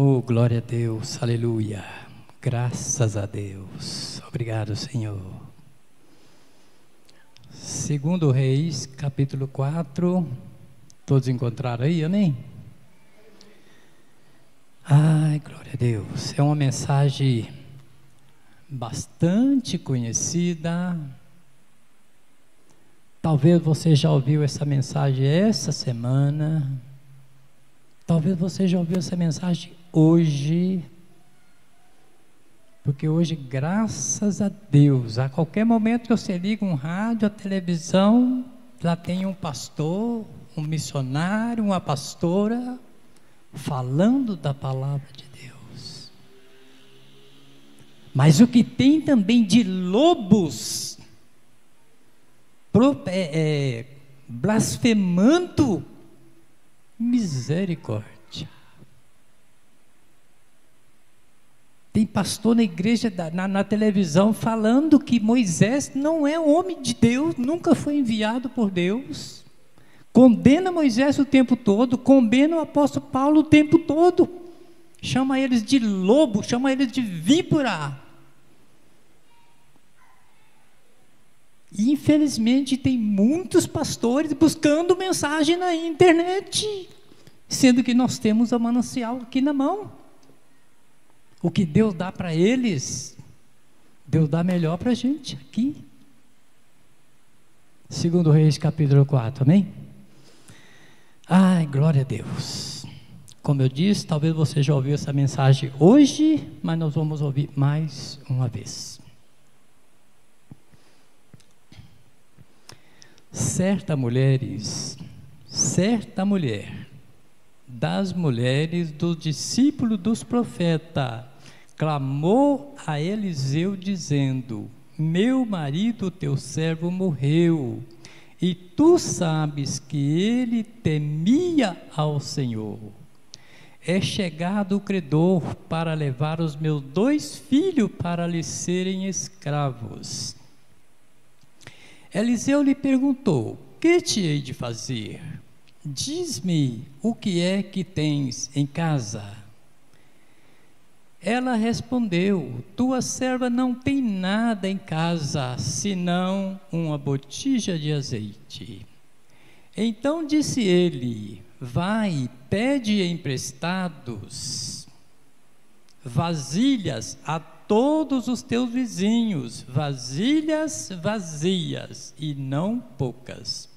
Oh, glória a Deus, aleluia. Graças a Deus. Obrigado, Senhor. Segundo Reis, capítulo 4. Todos encontraram aí, amém? Ai, glória a Deus. É uma mensagem bastante conhecida. Talvez você já ouviu essa mensagem essa semana. Talvez você já ouviu essa mensagem hoje. Porque hoje, graças a Deus, a qualquer momento que você liga um rádio, a televisão, já tem um pastor, um missionário, uma pastora falando da palavra de Deus. Mas o que tem também de lobos é, é, blasfemando misericórdia. Tem pastor na igreja, na, na, televisão, falando que Moisés não é homem de Deus, nunca foi enviado por Deus. Condena Moisés o tempo todo, condena o apóstolo Paulo o tempo todo. Chama eles de lobo, chama eles de víbora. Infelizmente tem muitos pastores buscando mensagem na internet, sendo que nós temos a manancial aqui na mão. O que Deus dá para eles, Deus dá melhor para a gente aqui. Segundo Reis capítulo 4, amém? Ai, glória a Deus. Como eu disse, talvez você já ouviu essa mensagem hoje, mas nós vamos ouvir mais uma vez. Certa mulheres, certa mulher, das mulheres dos discípulos dos profetas, clamou a Eliseu, dizendo: Meu marido, teu servo, morreu, e tu sabes que ele temia ao Senhor. É chegado o credor para levar os meus dois filhos para lhe serem escravos. Eliseu lhe perguntou: Que te hei de fazer? Diz-me o que é que tens em casa. Ela respondeu: Tua serva não tem nada em casa, senão uma botija de azeite. Então disse ele: Vai, pede emprestados vasilhas a todos os teus vizinhos, vasilhas vazias e não poucas.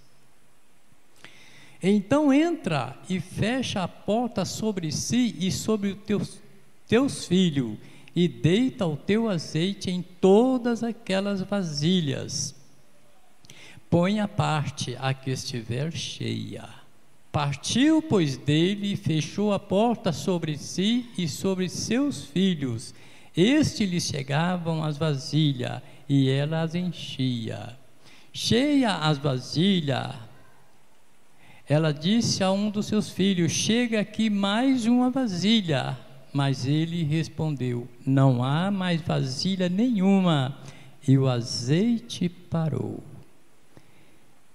Então entra e fecha a porta sobre si e sobre os teus, teus filhos, e deita o teu azeite em todas aquelas vasilhas. Põe a parte a que estiver cheia. Partiu, pois, dele e fechou a porta sobre si e sobre seus filhos. Este lhe chegavam as vasilhas e ela as enchia. Cheia as vasilhas, ela disse a um dos seus filhos: Chega aqui mais uma vasilha. Mas ele respondeu: Não há mais vasilha nenhuma. E o azeite parou.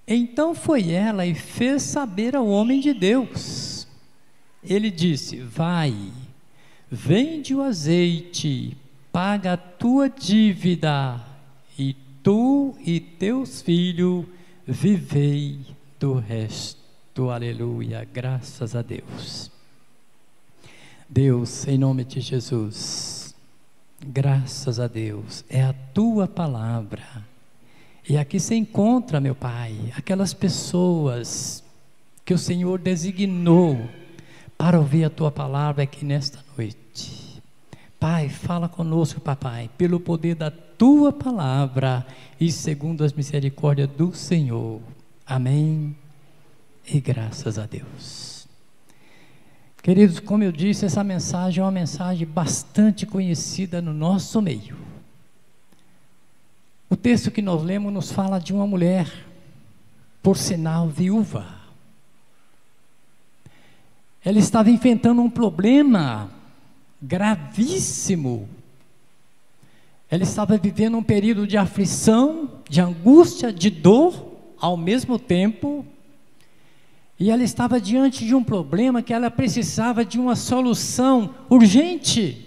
Então foi ela e fez saber ao homem de Deus. Ele disse: Vai, vende o azeite, paga a tua dívida, e tu e teus filhos vivei do resto aleluia, graças a Deus. Deus, em nome de Jesus, graças a Deus, é a tua palavra. E aqui se encontra, meu Pai, aquelas pessoas que o Senhor designou para ouvir a tua palavra aqui nesta noite. Pai, fala conosco, papai, pelo poder da tua palavra e segundo as misericórdias do Senhor. Amém e graças a Deus. Queridos, como eu disse, essa mensagem é uma mensagem bastante conhecida no nosso meio. O texto que nós lemos nos fala de uma mulher, por sinal viúva. Ela estava enfrentando um problema gravíssimo. Ela estava vivendo um período de aflição, de angústia, de dor, ao mesmo tempo, E ela estava diante de um problema que ela precisava de uma solução urgente.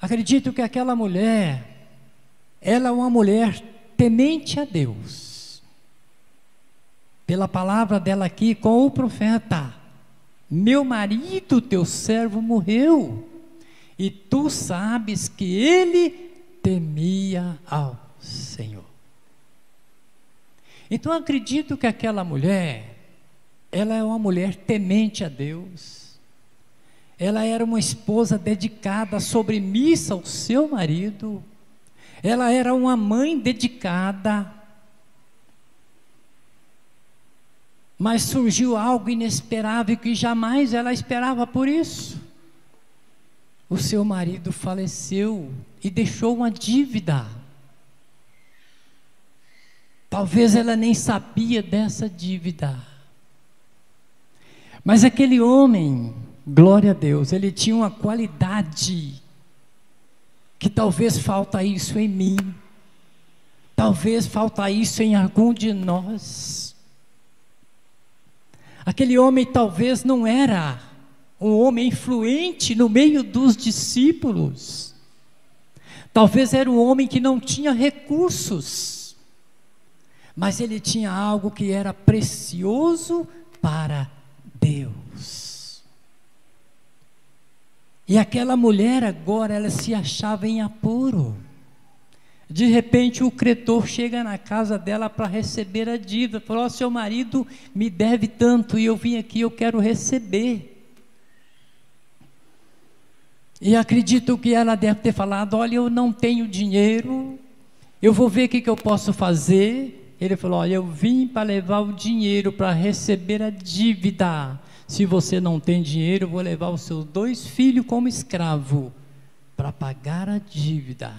Acredito que aquela mulher, ela é uma mulher temente a Deus. Pela palavra dela aqui com o profeta: Meu marido, teu servo, morreu, e tu sabes que ele temia ao Senhor. Então acredito que aquela mulher, ela é uma mulher temente a Deus ela era uma esposa dedicada, sobremissa ao seu marido. Ela era uma mãe dedicada. Mas surgiu algo inesperável que jamais ela esperava por isso. O seu marido faleceu e deixou uma dívida. Talvez ela nem sabia dessa dívida. Mas aquele homem Glória a Deus, ele tinha uma qualidade que talvez falta isso em mim. Talvez falta isso em algum de nós. Aquele homem talvez não era um homem influente no meio dos discípulos. Talvez era um homem que não tinha recursos. Mas ele tinha algo que era precioso para Deus. E aquela mulher agora, ela se achava em apuro. De repente o credor chega na casa dela para receber a dívida. Falou: oh, seu marido me deve tanto e eu vim aqui, eu quero receber. E acredito que ela deve ter falado: olha, eu não tenho dinheiro, eu vou ver o que, que eu posso fazer. Ele falou: olha, eu vim para levar o dinheiro para receber a dívida. Se você não tem dinheiro, vou levar os seus dois filhos como escravo para pagar a dívida.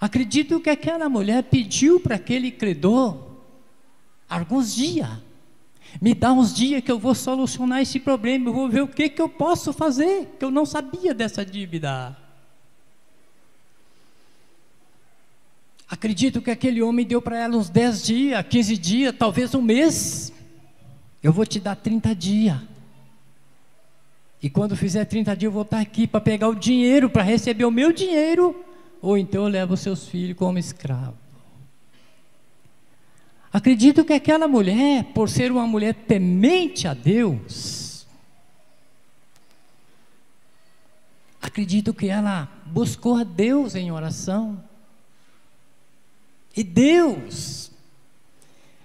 Acredito que aquela mulher pediu para aquele credor alguns dias. Me dá uns dias que eu vou solucionar esse problema, eu vou ver o que, que eu posso fazer, que eu não sabia dessa dívida. Acredito que aquele homem deu para ela uns 10 dias, 15 dias, talvez um mês. Eu vou te dar 30 dias. E quando fizer 30 dias, eu vou estar aqui para pegar o dinheiro, para receber o meu dinheiro. Ou então eu levo os seus filhos como escravo. Acredito que aquela mulher, por ser uma mulher temente a Deus, acredito que ela buscou a Deus em oração. E Deus,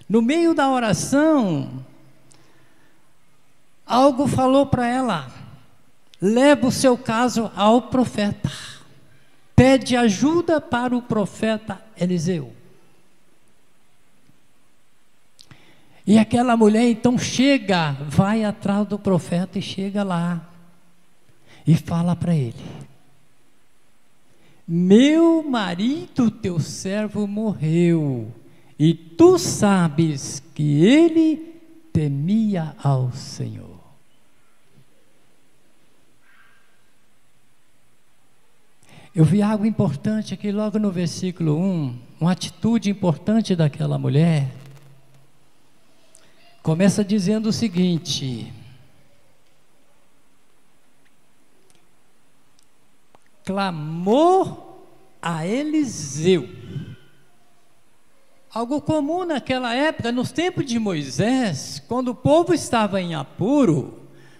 no meio da oração, algo falou para ela: leva o seu caso ao profeta, pede ajuda para o profeta Eliseu. E aquela mulher então chega, vai atrás do profeta e chega lá e fala para ele: Meu marido, teu servo, morreu, e tu sabes que ele temia ao Senhor. Eu vi algo importante aqui logo no versículo 1, uma atitude importante daquela mulher. Começa dizendo o seguinte: clamou a Eliseu. Algo comum naquela época, nos tempos de Moisés, quando o povo estava em apuro,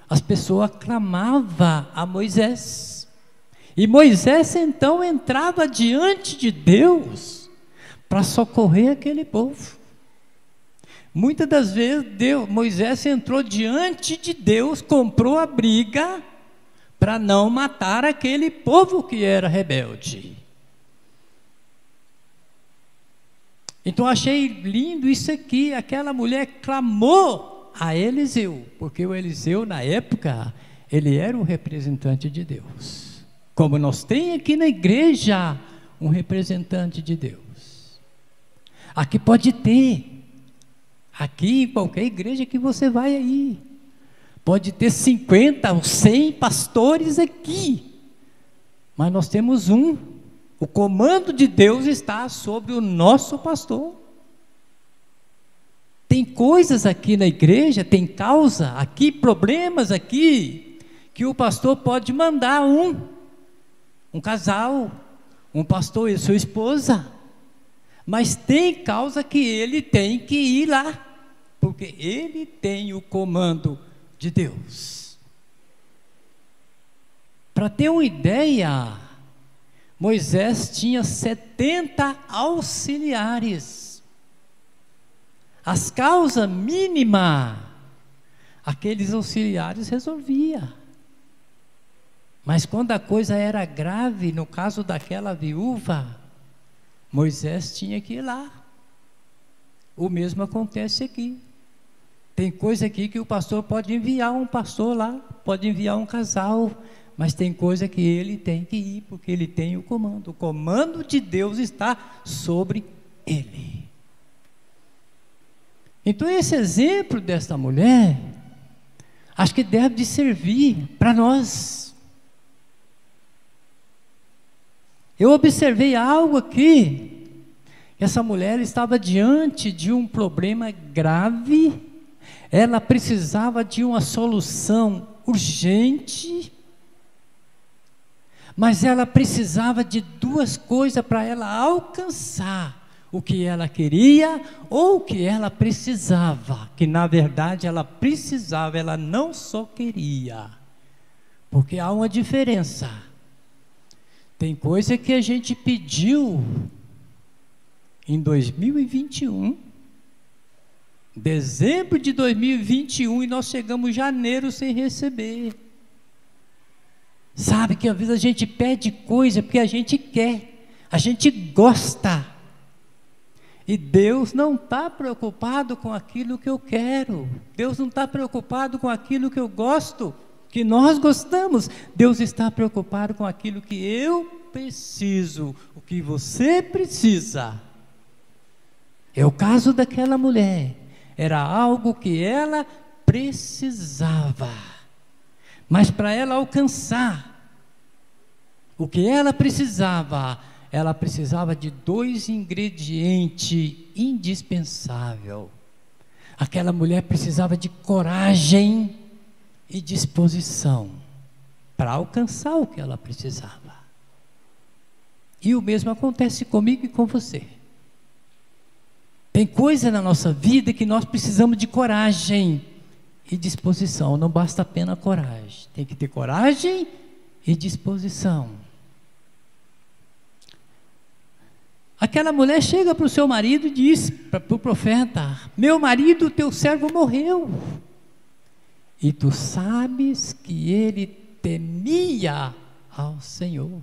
as pessoas clamavam a Moisés. E Moisés então entrava diante de Deus para socorrer aquele povo. Muitas das vezes Deus, Moisés entrou diante de Deus, comprou a briga para não matar aquele povo que era rebelde. Então achei lindo isso aqui, aquela mulher clamou a Eliseu, porque o Eliseu na época, ele era o representante de Deus. Como nós tem aqui na igreja um representante de Deus. Aqui pode ter. Aqui em qualquer igreja que você vai aí. Pode ter 50 ou 100 pastores aqui. Mas nós temos um. O comando de Deus está sobre o nosso pastor. coisas aqui na igreja, tem causa aqui, problemas aqui, que o pastor pode mandar um, um casal, um pastor e sua esposa. Mas tem causa que ele tem que ir lá, porque ele tem o comando de Deus. Para ter uma ideia, Moisés tinha 70 auxiliares. As causas mínimas, aqueles auxiliares resolvia. Mas quando a coisa era grave, no caso daquela viúva, Moisés tinha que ir lá. O mesmo acontece aqui. Tem coisa aqui que o pastor pode enviar um pastor lá, pode enviar um casal, mas tem coisa que ele tem que ir, porque ele tem o comando. O comando de Deus está sobre ele. Então, esse exemplo desta mulher, acho que deve de servir para nós. Eu observei algo aqui. Essa mulher estava diante de um problema grave, ela precisava de uma solução urgente mas ela precisava de duas coisas para ela alcançar o que ela queria ou o que ela precisava, que na verdade ela precisava, ela não só queria. Porque há uma diferença. Tem coisa que a gente pediu em 2021, dezembro de 2021, e nós chegamos em janeiro sem receber. Sabe que às vezes a gente pede coisa porque a gente quer, a gente gosta. E Deus não está preocupado com aquilo que eu quero, Deus não está preocupado com aquilo que eu gosto, que nós gostamos, Deus está preocupado com aquilo que eu preciso, o que você precisa. É o caso daquela mulher, era algo que ela precisava. Mas para ela alcançar o que ela precisava, ela precisava de dois ingredientes indispensáveis. Aquela mulher precisava de coragem e disposição para alcançar o que ela precisava. E o mesmo acontece comigo e com você. Tem coisa na nossa vida que nós precisamos de coragem e disposição. Não basta apenas coragem. Tem que ter coragem e disposição. Aquela mulher chega para o seu marido e diz para o profeta: Meu marido, teu servo morreu. E tu sabes que ele temia ao Senhor.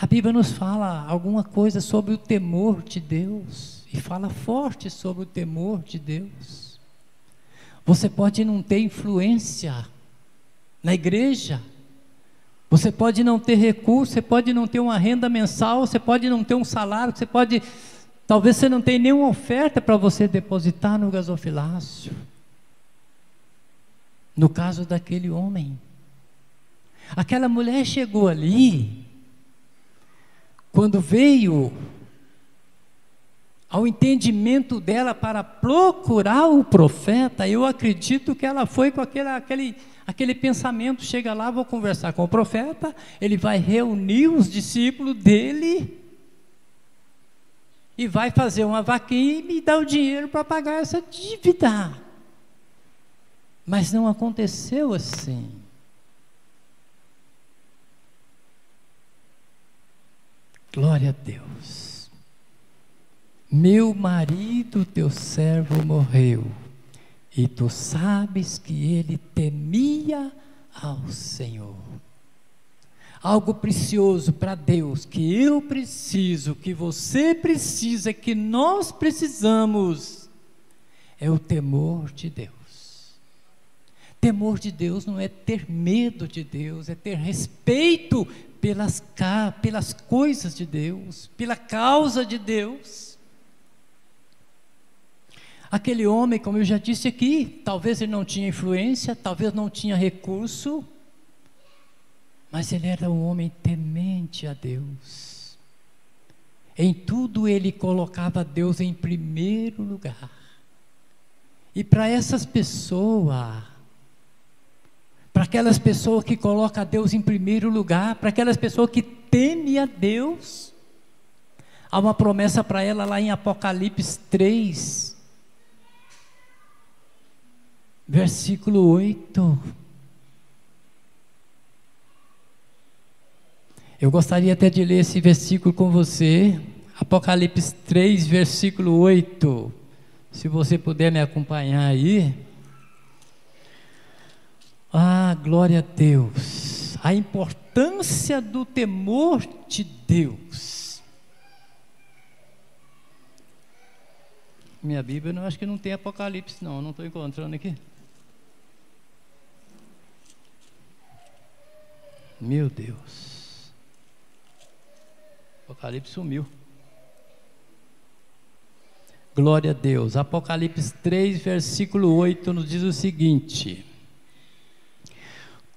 A Bíblia nos fala alguma coisa sobre o temor de Deus e fala forte sobre o temor de Deus. Você pode não ter influência na igreja, você pode não ter recurso, você pode não ter uma renda mensal, você pode não ter um salário, você pode. Talvez você não tenha nenhuma oferta para você depositar no gasofilácio. No caso daquele homem. Aquela mulher chegou ali, quando veio ao entendimento dela para procurar o profeta, eu acredito que ela foi com aquele, aquele, aquele pensamento: chega lá, vou conversar com o profeta, ele vai reunir os discípulos dele e vai fazer uma vaquinha e me dar o dinheiro para pagar essa dívida. Mas não aconteceu assim. Glória a Deus. Meu marido, teu servo, morreu, e tu sabes que ele temia ao Senhor. Algo precioso para Deus, que eu preciso, que você precisa, que nós precisamos, é o temor de Deus. Temor de Deus não é ter medo de Deus, é ter respeito pelas, pelas coisas de Deus, pela causa de Deus. Aquele homem, como eu já disse aqui, talvez ele não tinha influência, talvez não tinha recurso, mas ele era um homem temente a Deus. Em tudo ele colocava Deus em primeiro lugar. E para essas pessoas, para aquelas pessoas que colocam Deus em primeiro lugar, para aquelas pessoas que temem a Deus, há uma promessa para ela lá em Apocalipse 3, versículo 8. Eu gostaria até de ler esse versículo com você, Apocalipse 3, versículo 8. Se você puder me acompanhar aí. Ah, glória a Deus. A importância do temor de Deus. Minha Bíblia, eu acho que não tem Apocalipse, não. Não estou encontrando aqui. Meu Deus. Apocalipse sumiu. Glória a Deus. Apocalipse 3, versículo 8 nos diz o seguinte: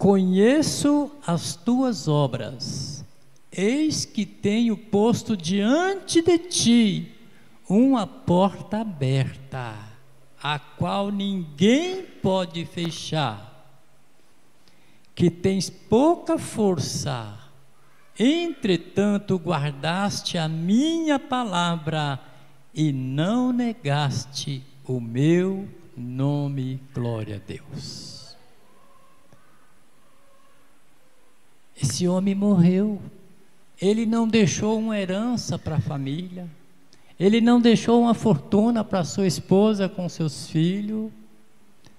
Conheço as tuas obras, eis que tenho posto diante de ti uma porta aberta, a qual ninguém pode fechar, que tens pouca força Entretanto, guardaste a minha palavra e não negaste o meu nome. Glória a Deus. Esse homem morreu. Ele não deixou uma herança para a família. Ele não deixou uma fortuna para sua esposa com seus filhos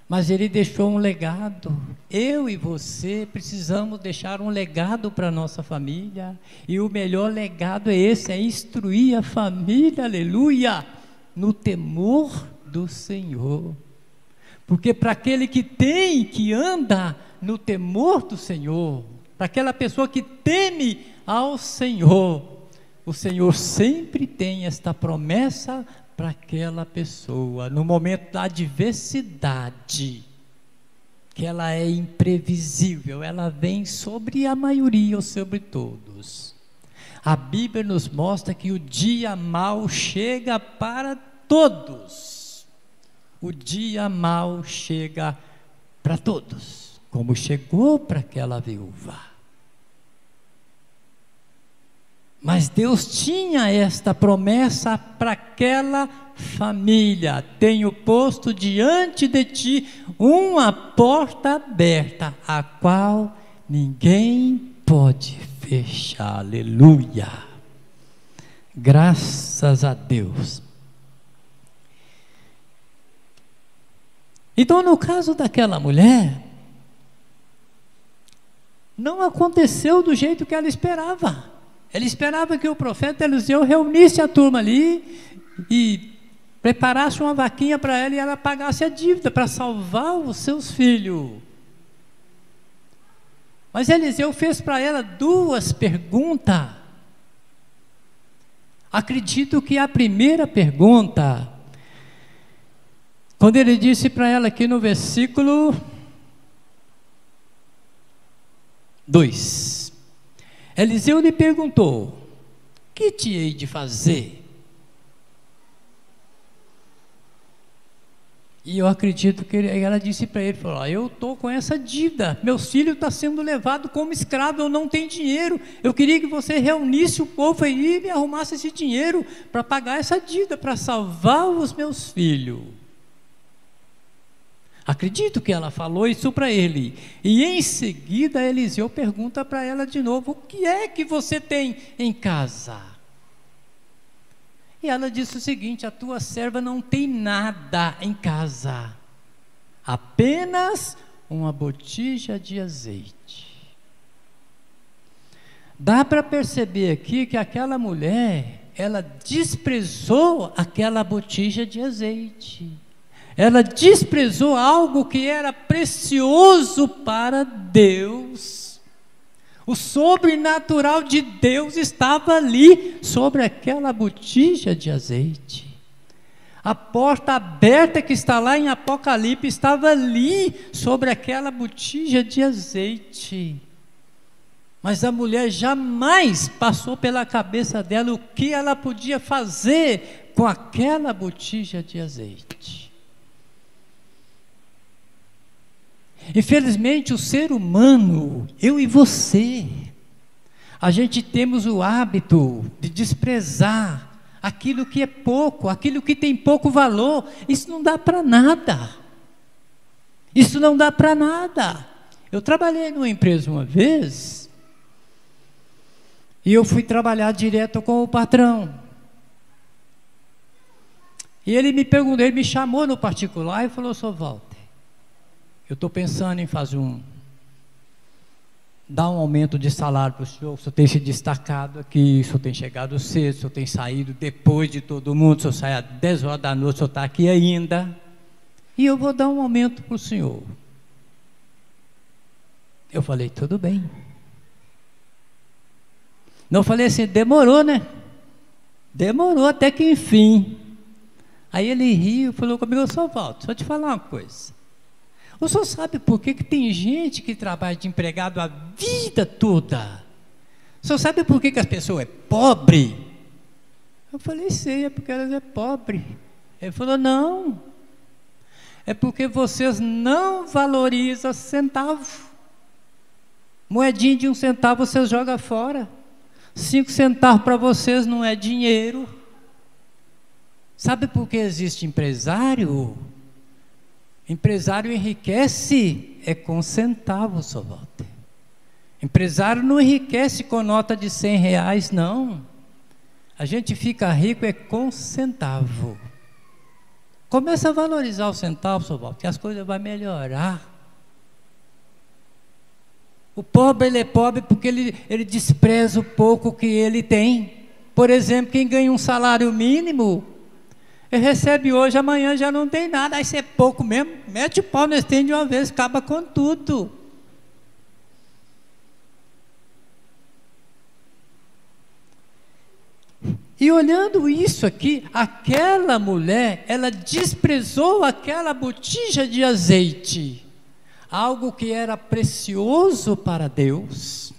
mas ele deixou um legado. Eu e você precisamos deixar um legado para nossa família, e o melhor legado é esse: é instruir a família, aleluia, no temor do Senhor. Porque para aquele que tem, que anda no temor do Senhor, para aquela pessoa que teme ao Senhor, o Senhor sempre tem esta promessa para aquela pessoa no momento da adversidade, que ela é imprevisível, ela vem sobre a maioria ou sobre todos. A Bíblia nos mostra que o dia mal chega para todos. O dia mal chega para todos, como chegou para aquela viúva. Mas Deus tinha esta promessa para aquela família: tenho posto diante de ti uma porta aberta, a qual ninguém pode fechar. Aleluia. Graças a Deus. Então, no caso daquela mulher, não aconteceu do jeito que ela esperava. Ele esperava que o profeta Eliseu reunisse a turma ali e preparasse uma vaquinha para ela e ela pagasse a dívida para salvar os seus filhos. Mas Eliseu fez para ela duas perguntas. Acredito que a primeira pergunta, quando ele disse para ela aqui no versículo 2: Eliseu lhe perguntou: Que te hei de fazer? E eu acredito que ela disse para ele: falou, Eu estou com essa dívida, meu filho está sendo levado como escravo, eu não tenho dinheiro. Eu queria que você reunisse o povo aí e me arrumasse esse dinheiro para pagar essa dívida, para salvar os meus filhos. Acredito que ela falou isso para ele. E em seguida Eliseu pergunta para ela de novo: O que é que você tem em casa? E ela disse o seguinte: A tua serva não tem nada em casa, apenas uma botija de azeite. Dá para perceber aqui que aquela mulher, ela desprezou aquela botija de azeite. Ela desprezou algo que era precioso para Deus. O sobrenatural de Deus estava ali, sobre aquela botija de azeite. A porta aberta que está lá em Apocalipse estava ali, sobre aquela botija de azeite. Mas a mulher jamais passou pela cabeça dela o que ela podia fazer com aquela botija de azeite. Infelizmente, o ser humano, eu e você, a gente temos o hábito de desprezar aquilo que é pouco, aquilo que tem pouco valor. Isso não dá para nada. Isso não dá para nada. Eu trabalhei numa empresa uma vez e eu fui trabalhar direto com o patrão. E ele me perguntou, ele me chamou no particular e falou: Sr. Eu estou pensando em fazer um. dar um aumento de salário para o senhor. O senhor tem se destacado aqui, o senhor tem chegado cedo, o senhor tem saído depois de todo mundo, o senhor sai às 10 horas da noite, o senhor está aqui ainda. E eu vou dar um aumento para o senhor. Eu falei: tudo bem. Não falei assim, demorou, né? Demorou até que enfim. Aí ele riu falou comigo, eu Walter, deixa eu te falar uma coisa. O senhor sabe por que, que tem gente que trabalha de empregado a vida toda? O senhor sabe por que, que as pessoas é pobre? Eu falei, sei, é porque elas é pobre. Ele falou, não. É porque vocês não valorizam centavo. Moedinha de um centavo vocês jogam fora. Cinco centavos para vocês não é dinheiro. Sabe por que existe empresário? Empresário enriquece é com centavos, só volta. Empresário não enriquece com nota de cem reais, não. A gente fica rico é com centavo. Começa a valorizar o centavo, só volta, que as coisas vão melhorar. O pobre, ele é pobre porque ele, ele despreza o pouco que ele tem. Por exemplo, quem ganha um salário mínimo, ele recebe hoje, amanhã já não tem nada, aí você é pouco mesmo, mete o pau nesse tem de uma vez, acaba com tudo. E olhando isso aqui, aquela mulher, ela desprezou aquela botija de azeite. Algo que era precioso para Deus,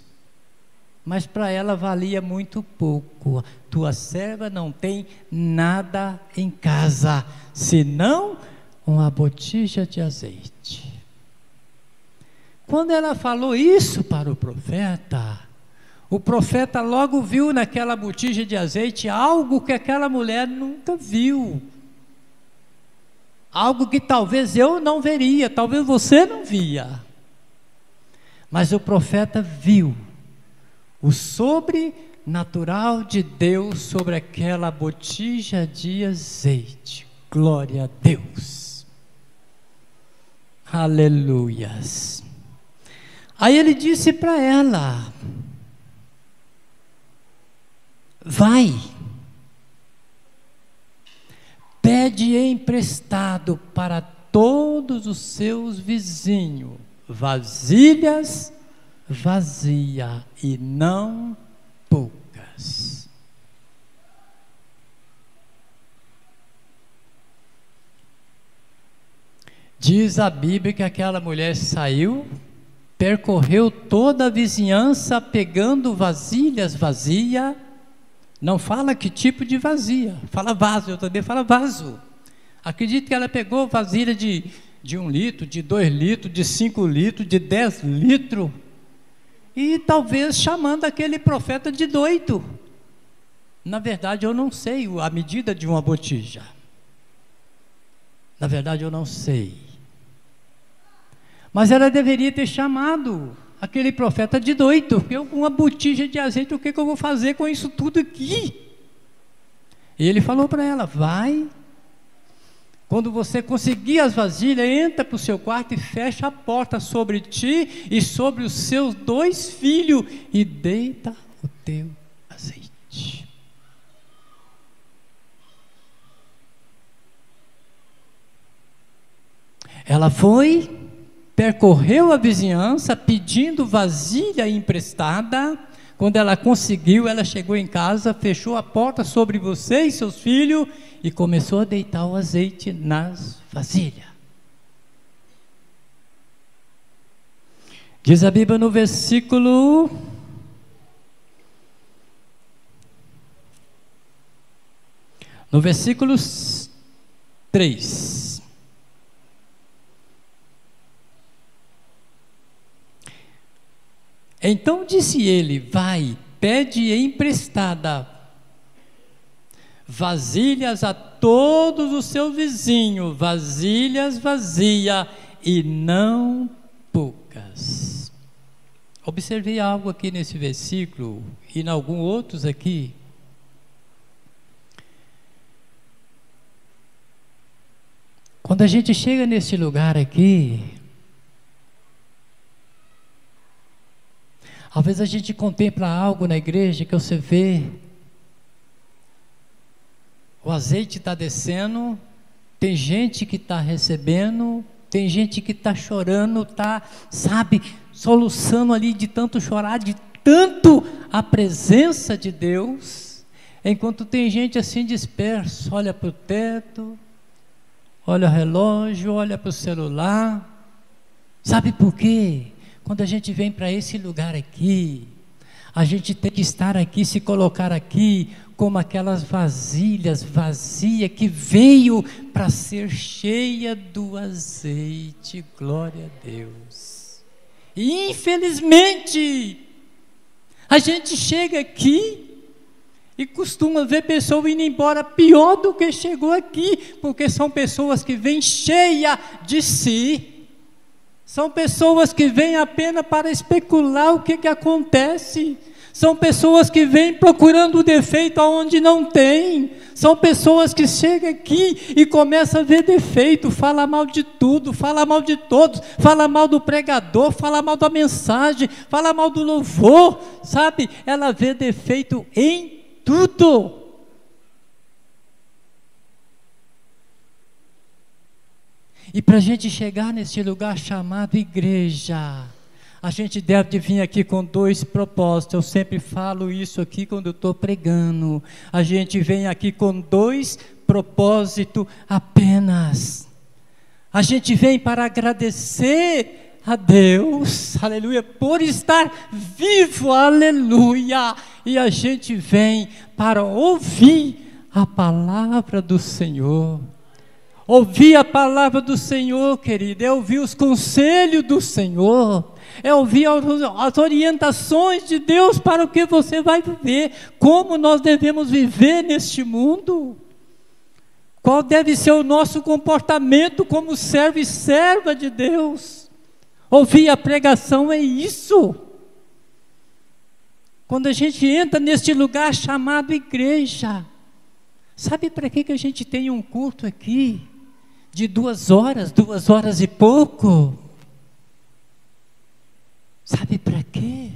mas para ela valia muito pouco. Tua serva não tem nada em casa, senão uma botija de azeite. Quando ela falou isso para o profeta, o profeta logo viu naquela botija de azeite algo que aquela mulher nunca viu algo que talvez eu não veria, talvez você não via. Mas o profeta viu o sobrenatural de Deus sobre aquela botija de azeite. Glória a Deus. Aleluias. Aí ele disse para ela: Vai pede emprestado para todos os seus vizinhos vasilhas vazia e não poucas. Diz a Bíblia que aquela mulher saiu, percorreu toda a vizinhança pegando vasilhas vazias não fala que tipo de vazia, fala vaso, eu também falo vaso. Acredito que ela pegou vasilha de, de um litro, de dois litros, de cinco litros, de dez litros, e talvez chamando aquele profeta de doido. Na verdade, eu não sei a medida de uma botija. Na verdade, eu não sei. Mas ela deveria ter chamado aquele profeta de doido, porque uma botija de azeite, o que, que eu vou fazer com isso tudo aqui? E ele falou para ela: vai, quando você conseguir as vasilhas, entra para o seu quarto e fecha a porta sobre ti e sobre os seus dois filhos e deita o teu azeite. Ela foi percorreu a vizinhança pedindo vasilha emprestada. Quando ela conseguiu, ela chegou em casa, fechou a porta sobre você e seus filhos e começou a deitar o azeite nas vasilhas. Diz a Bíblia no versículo. No versículo 3. Então disse ele: Vai, pede emprestada vasilhas a todos os seus vizinhos, vasilhas vazias e não poucas. Observei algo aqui nesse versículo e em alguns outros aqui. Quando a gente chega nesse lugar aqui, às vezes a gente contempla algo na igreja que você vê o azeite está descendo, tem gente que está recebendo, tem gente que está chorando, está, sabe, soluçando ali de tanto chorar, de tanto a presença de Deus, enquanto tem gente assim disperso, olha para o teto, olha o relógio, olha para o celular. Sabe por quê? Quando a gente vem para esse lugar aqui, a gente tem que estar aqui, se colocar aqui, como aquelas vasilhas vazias que veio para ser cheia do azeite. Glória a Deus. E infelizmente, a gente chega aqui e costuma ver pessoas indo embora pior do que chegou aqui, porque são pessoas que vêm cheia de si. São pessoas que vêm apenas para especular o que, que acontece são pessoas que vêm procurando o defeito aonde não tem. São pessoas que chegam aqui e começam a ver defeito, fala mal de tudo, fala mal de todos, fala mal do pregador, fala mal da mensagem, fala mal do louvor, sabe? Ela vê defeito em tudo. E para a gente chegar nesse lugar chamado igreja, a gente deve vir aqui com dois propósitos. Eu sempre falo isso aqui quando estou pregando. A gente vem aqui com dois propósitos apenas. A gente vem para agradecer a Deus, aleluia, por estar vivo, aleluia. E a gente vem para ouvir a palavra do Senhor. Ouvir a palavra do Senhor, querido, é ouvir os conselhos do Senhor é ouvir as orientações de Deus para o que você vai viver, como nós devemos viver neste mundo. Qual deve ser o nosso comportamento como servo e serva de Deus? Ouvir a pregação é isso. Quando a gente entra neste lugar chamado igreja, sabe para que, que a gente tem um culto aqui? De duas horas, duas horas e pouco. Sabe para quê?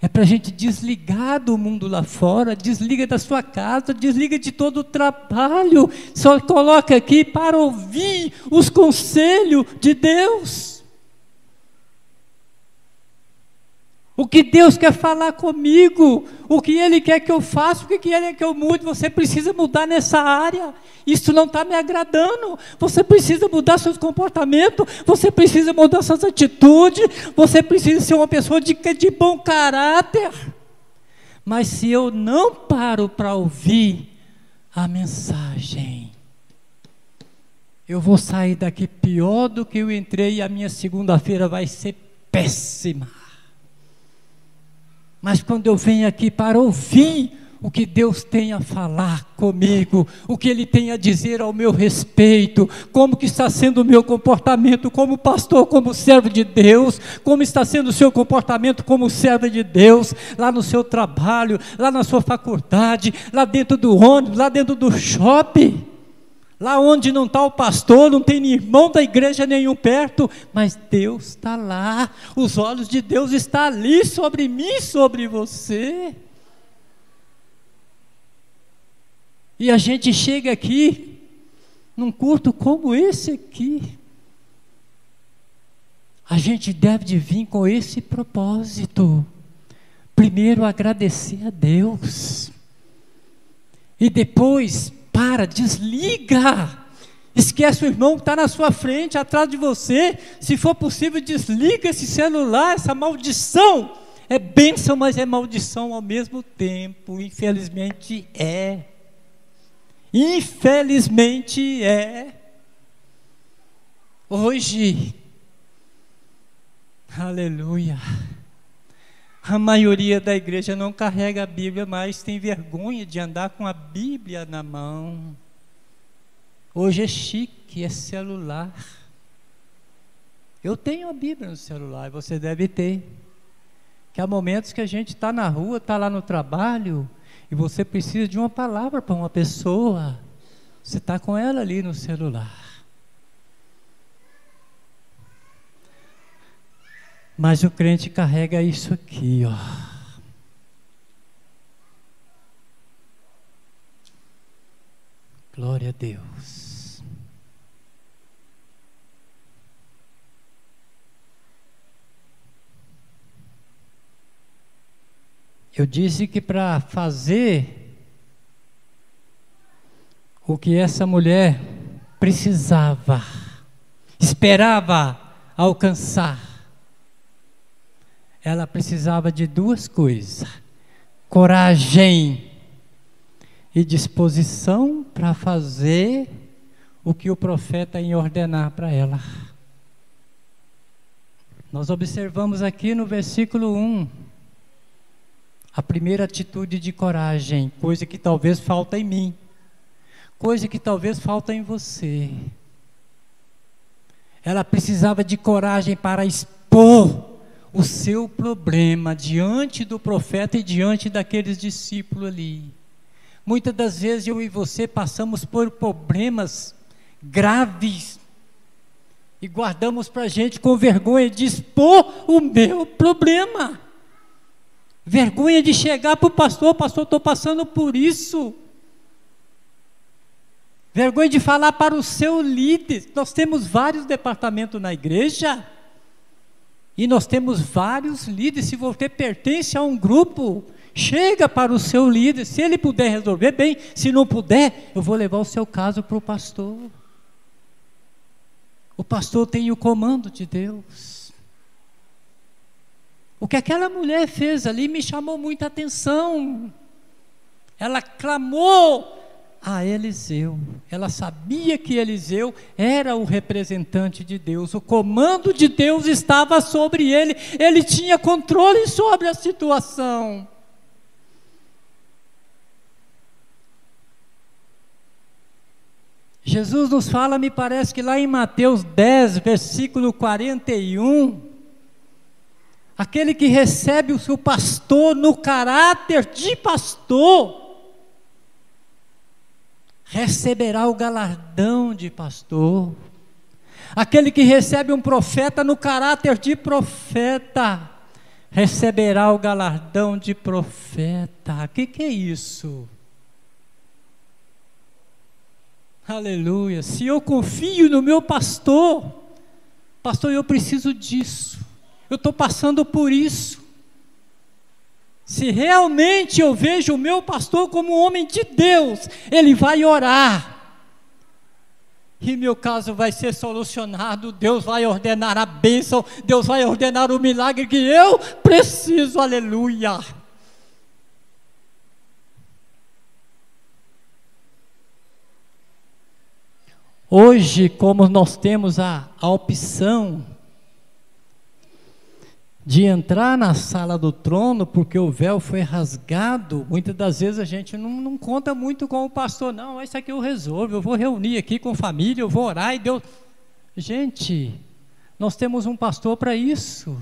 É para a gente desligar do mundo lá fora, desliga da sua casa, desliga de todo o trabalho, só coloca aqui para ouvir os conselhos de Deus. O que Deus quer falar comigo, o que Ele quer que eu faça, o que Ele quer que eu mude, você precisa mudar nessa área. Isso não está me agradando. Você precisa mudar seus comportamentos, você precisa mudar suas atitudes, você precisa ser uma pessoa de, de bom caráter. Mas se eu não paro para ouvir a mensagem, eu vou sair daqui pior do que eu entrei e a minha segunda-feira vai ser péssima. Mas quando eu venho aqui para ouvir o que Deus tem a falar comigo, o que Ele tem a dizer ao meu respeito, como que está sendo o meu comportamento como pastor, como servo de Deus, como está sendo o seu comportamento como servo de Deus, lá no seu trabalho, lá na sua faculdade, lá dentro do ônibus, lá dentro do shopping. Lá onde não está o pastor, não tem irmão da igreja nenhum perto, mas Deus está lá, os olhos de Deus estão ali sobre mim, sobre você. E a gente chega aqui, num culto como esse aqui, a gente deve de vir com esse propósito. Primeiro agradecer a Deus. E depois para, desliga. Esquece o irmão que está na sua frente, atrás de você. Se for possível, desliga esse celular, essa maldição, É bênção, mas é maldição ao mesmo tempo. Infelizmente é. Infelizmente é. Hoje, aleluia. A maioria da igreja não carrega a Bíblia, mas tem vergonha de andar com a Bíblia na mão. Hoje é chique, é celular. Eu tenho a Bíblia no celular, você deve ter. Que há momentos que a gente está na rua, está lá no trabalho, e você precisa de uma palavra para uma pessoa. Você está com ela ali no celular. Mas o crente carrega isso aqui, ó. Glória a Deus. Eu disse que para fazer o que essa mulher precisava, esperava alcançar, ela precisava de duas coisas: coragem e disposição para fazer o que o profeta ia ordenar para ela. Nós observamos aqui no versículo 1 a primeira atitude de coragem, coisa que talvez falta em mim, coisa que talvez falta em você. Ela precisava de coragem para expor o seu problema diante do profeta e diante daqueles discípulos ali. Muitas das vezes eu e você passamos por problemas graves e guardamos para a gente com vergonha de expor o meu problema. Vergonha de chegar para o pastor, pastor, estou passando por isso. Vergonha de falar para o seu líder. Nós temos vários departamentos na igreja. E nós temos vários líderes. Se você pertence a um grupo, chega para o seu líder. Se ele puder resolver, bem. Se não puder, eu vou levar o seu caso para o pastor. O pastor tem o comando de Deus. O que aquela mulher fez ali me chamou muita atenção. Ela clamou a Eliseu. Ela sabia que Eliseu era o representante de Deus, o comando de Deus estava sobre ele, ele tinha controle sobre a situação. Jesus nos fala, me parece que lá em Mateus 10, versículo 41, aquele que recebe o seu pastor no caráter de pastor, receberá o galardão de pastor. Aquele que recebe um profeta no caráter de profeta, receberá o galardão de profeta. O que, que é isso? Aleluia. Se eu confio no meu pastor, pastor, eu preciso disso. Eu estou passando por isso. Se realmente eu vejo o meu pastor como um homem de Deus, ele vai orar. E meu caso vai ser solucionado, Deus vai ordenar a bênção, Deus vai ordenar o milagre que eu preciso, aleluia. Hoje, como nós temos a, a opção de entrar na sala do trono porque o véu foi rasgado, muitas das vezes a gente não, não conta muito com o pastor, não, isso aqui eu resolvo, eu vou reunir aqui com família, eu vou orar e Deus. Gente, nós temos um pastor para isso.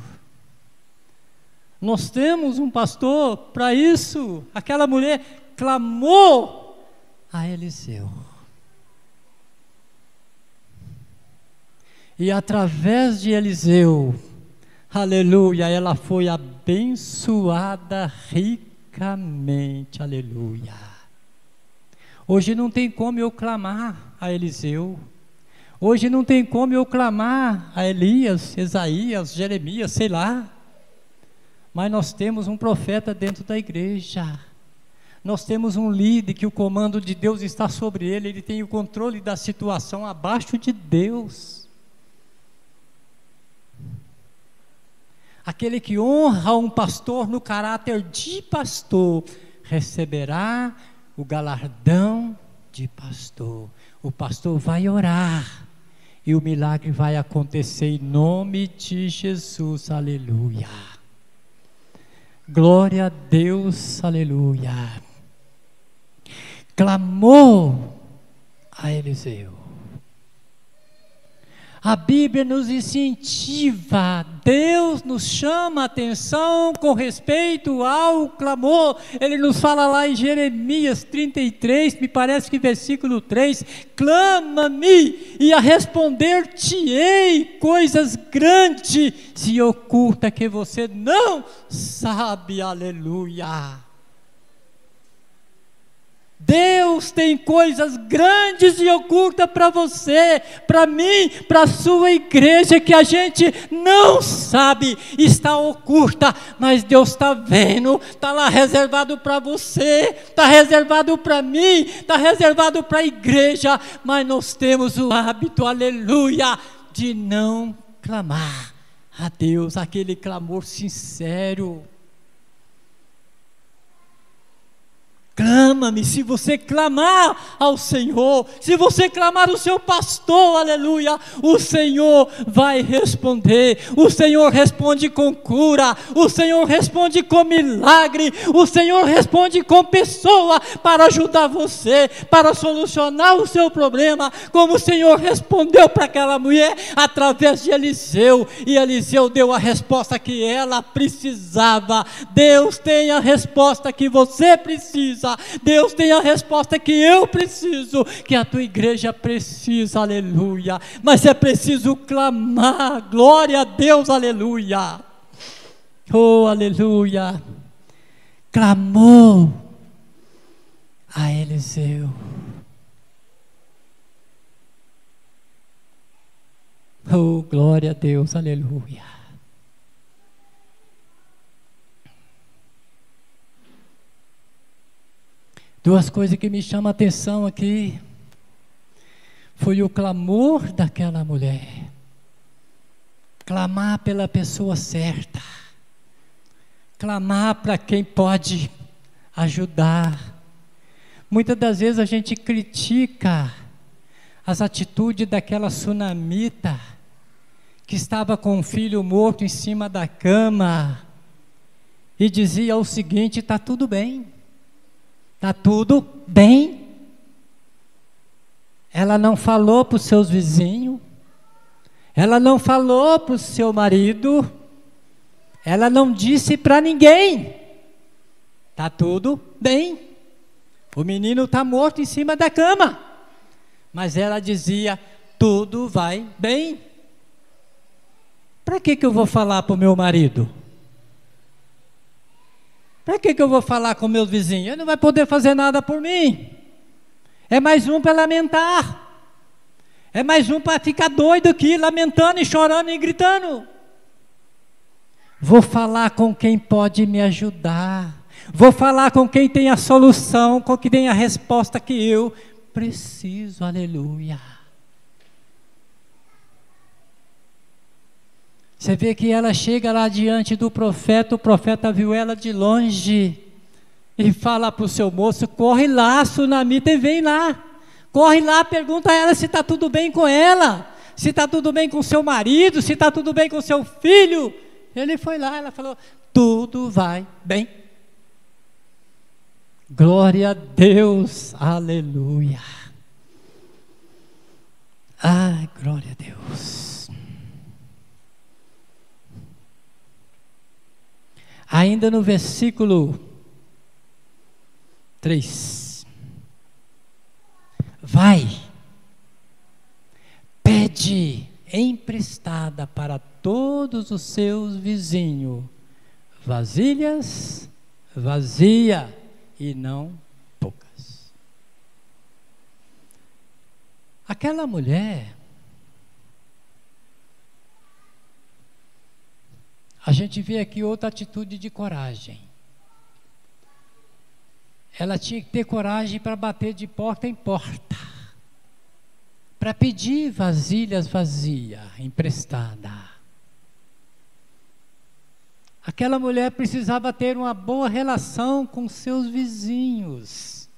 Nós temos um pastor para isso. Aquela mulher clamou a Eliseu. E através de Eliseu, aleluia, ela foi abençoada ricamente, aleluia. Hoje não tem como eu clamar a Eliseu, hoje não tem como eu clamar a Elias, Isaías, Jeremias, sei lá, mas nós temos um profeta dentro da igreja. Nós temos um líder que o comando de Deus está sobre ele, ele tem o controle da situação abaixo de Deus. Aquele que honra um pastor no caráter de pastor, receberá o galardão de pastor. O pastor vai orar e o milagre vai acontecer em nome de Jesus. Aleluia. Glória a Deus. Aleluia. Clamou a Eliseu. A Bíblia nos incentiva, Deus nos chama a atenção com respeito ao clamor. Ele nos fala lá em Jeremias 33, me parece que versículo 3: Clama-me e a responder-te-ei coisas grandes e oculta que você não sabe. Aleluia. Deus tem coisas grandes e ocultas para você, para mim, para a sua igreja que a gente não sabe, está oculta, mas Deus está vendo, está lá reservado para você, está reservado para mim, está reservado para a igreja, mas nós temos o hábito, aleluia, de não clamar a Deus aquele clamor sincero. Clama-me, se você clamar ao Senhor, se você clamar o seu pastor, aleluia, o Senhor vai responder. O Senhor responde com cura, o Senhor responde com milagre, o Senhor responde com pessoa para ajudar você, para solucionar o seu problema, como o Senhor respondeu para aquela mulher através de Eliseu, e Eliseu deu a resposta que ela precisava. Deus tem a resposta que você precisa Deus tem a resposta que eu preciso, que a tua igreja precisa, aleluia. Mas é preciso clamar, glória a Deus, aleluia. Oh, aleluia. Clamou a Eliseu. Oh, glória a Deus, aleluia. Duas coisas que me chamam a atenção aqui foi o clamor daquela mulher. Clamar pela pessoa certa. Clamar para quem pode ajudar. Muitas das vezes a gente critica as atitudes daquela sunamita que estava com um filho morto em cima da cama e dizia o seguinte: está tudo bem. Está tudo bem. Ela não falou para os seus vizinhos, ela não falou para o seu marido, ela não disse para ninguém. Está tudo bem. O menino está morto em cima da cama. Mas ela dizia: tudo vai bem. Para que, que eu vou falar para o meu marido? Para que, que eu vou falar com meus vizinhos? Ele não vai poder fazer nada por mim. É mais um para lamentar. É mais um para ficar doido aqui, lamentando e chorando e gritando. Vou falar com quem pode me ajudar. Vou falar com quem tem a solução, com quem tem a resposta que eu preciso. Aleluia. Você vê que ela chega lá diante do profeta, o profeta viu ela de longe e fala para o seu moço: corre lá, sunamita, e vem lá. Corre lá, pergunta a ela se está tudo bem com ela, se está tudo bem com seu marido, se está tudo bem com seu filho. Ele foi lá, ela falou: tudo vai bem. Glória a Deus, aleluia. Ai, glória a Deus. Ainda no versículo 3. Vai, pede emprestada para todos os seus vizinhos vasilhas vazia e não poucas. Aquela mulher A gente vê aqui outra atitude de coragem. Ela tinha que ter coragem para bater de porta em porta, para pedir vasilhas vazias, emprestada. Aquela mulher precisava ter uma boa relação com seus vizinhos.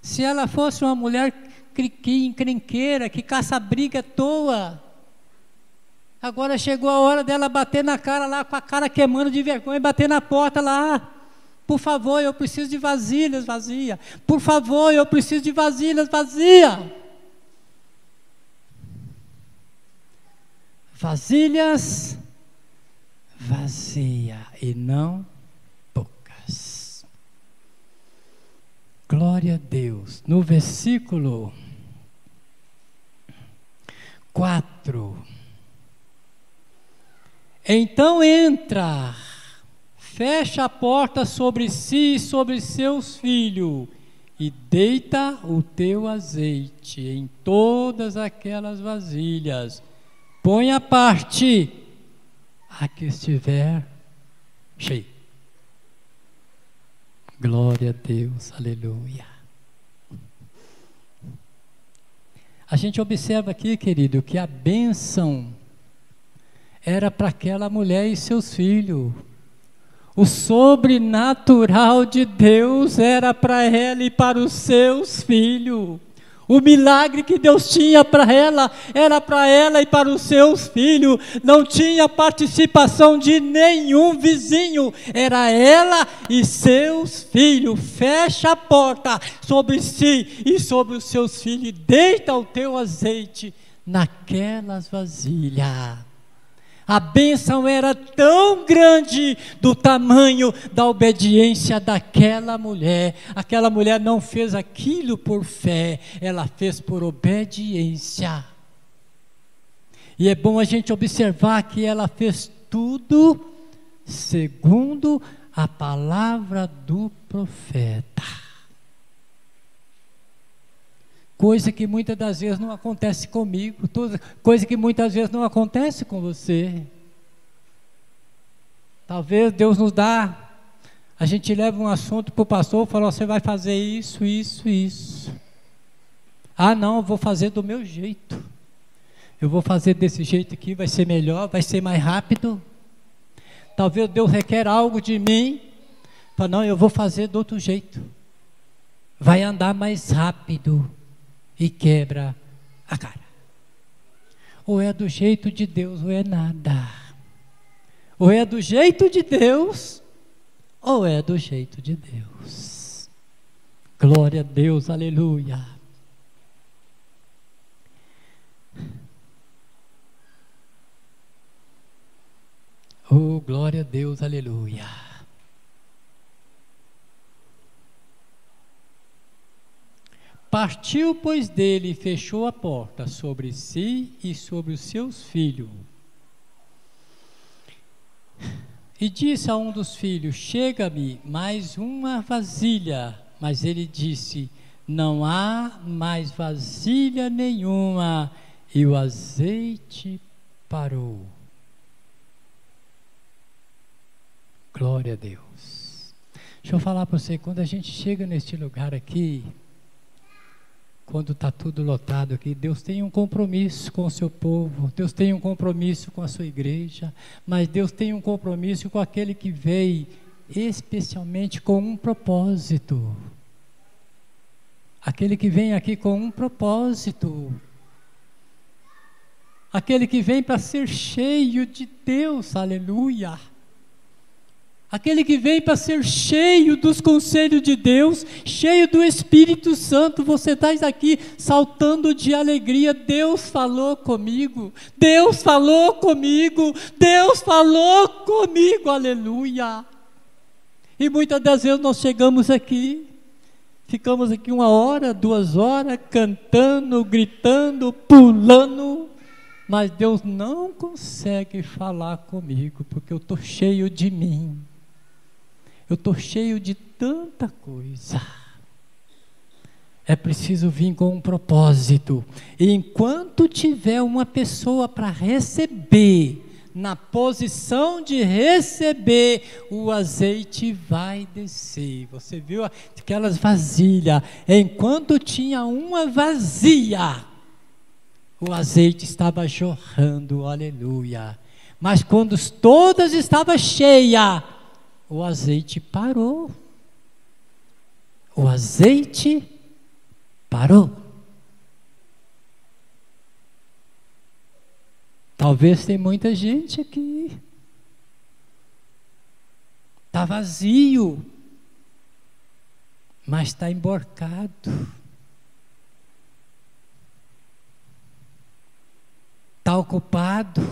Se ela fosse uma mulher encrenqueira, que caça briga à toa, agora chegou a hora dela bater na cara lá, com a cara queimando de vergonha, e bater na porta lá. Por favor, eu preciso de vasilhas vazia. Por favor, eu preciso de vasilhas vazia. Vasilhas vazia e não poucas. Glória a Deus. No versículo 4. Então entra, fecha a porta sobre si e sobre seus filhos, e deita o teu azeite em todas aquelas vasilhas. Põe a parte a que estiver cheio. Glória a Deus, aleluia. A gente observa aqui, querido, que a bênção era para aquela mulher e seus filhos. O sobrenatural de Deus era para ela e para os seus filhos. O milagre que Deus tinha para ela era para ela e para os seus filhos. Não tinha participação de nenhum vizinho. Era ela e seus filhos. Fecha a porta sobre si e sobre os seus filhos. Deita o teu azeite naquelas vasilhas. A bênção era tão grande do tamanho da obediência daquela mulher. Aquela mulher não fez aquilo por fé, ela fez por obediência. E é bom a gente observar que ela fez tudo segundo a palavra do profeta. Coisa que muitas das vezes não acontece comigo, coisa que muitas vezes não acontece com você. Talvez Deus nos dá, a gente leva um assunto para o pastor e fala: você vai fazer isso, isso, isso. Ah, não, eu vou fazer do meu jeito. Eu vou fazer desse jeito aqui, vai ser melhor, vai ser mais rápido. Talvez Deus requer algo de mim. Fala, não, eu vou fazer do outro jeito. Vai andar mais rápido e quebra a cara. Ou é do jeito de Deus ou é nada. Ou é do jeito de Deus ou é do jeito de Deus. Glória a Deus, aleluia. Oh, glória a Deus, aleluia. Partiu, pois, dele e fechou a porta sobre si e sobre os seus filhos. E disse a um dos filhos: Chega-me mais uma vasilha. Mas ele disse: Não há mais vasilha nenhuma. E o azeite parou. Glória a Deus. Deixa eu falar para você, quando a gente chega neste lugar aqui, quando está tudo lotado aqui. Deus tem um compromisso com o seu povo, Deus tem um compromisso com a sua igreja, mas Deus tem um compromisso com aquele que veio especialmente com um propósito. Aquele que vem aqui com um propósito. Aquele que vem para ser cheio de Deus, aleluia Aquele que vem para ser cheio dos conselhos de Deus, cheio do Espírito Santo, você está aqui saltando de alegria. Deus falou comigo, Deus falou comigo, Deus falou comigo, aleluia. E muitas das vezes nós chegamos aqui, ficamos aqui uma hora, duas horas, cantando, gritando, pulando, mas Deus não consegue falar comigo, porque eu estou cheio de mim. Eu estou cheio de tanta coisa. É preciso vir com um propósito. E enquanto tiver uma pessoa para receber, na posição de receber, o azeite vai descer. Você viu aquelas vasilhas? Enquanto tinha uma vazia, o azeite estava jorrando, aleluia. Mas quando todas estavam cheias, o azeite parou. O azeite parou. Talvez tem muita gente aqui. Está vazio, mas está emborcado. Está ocupado.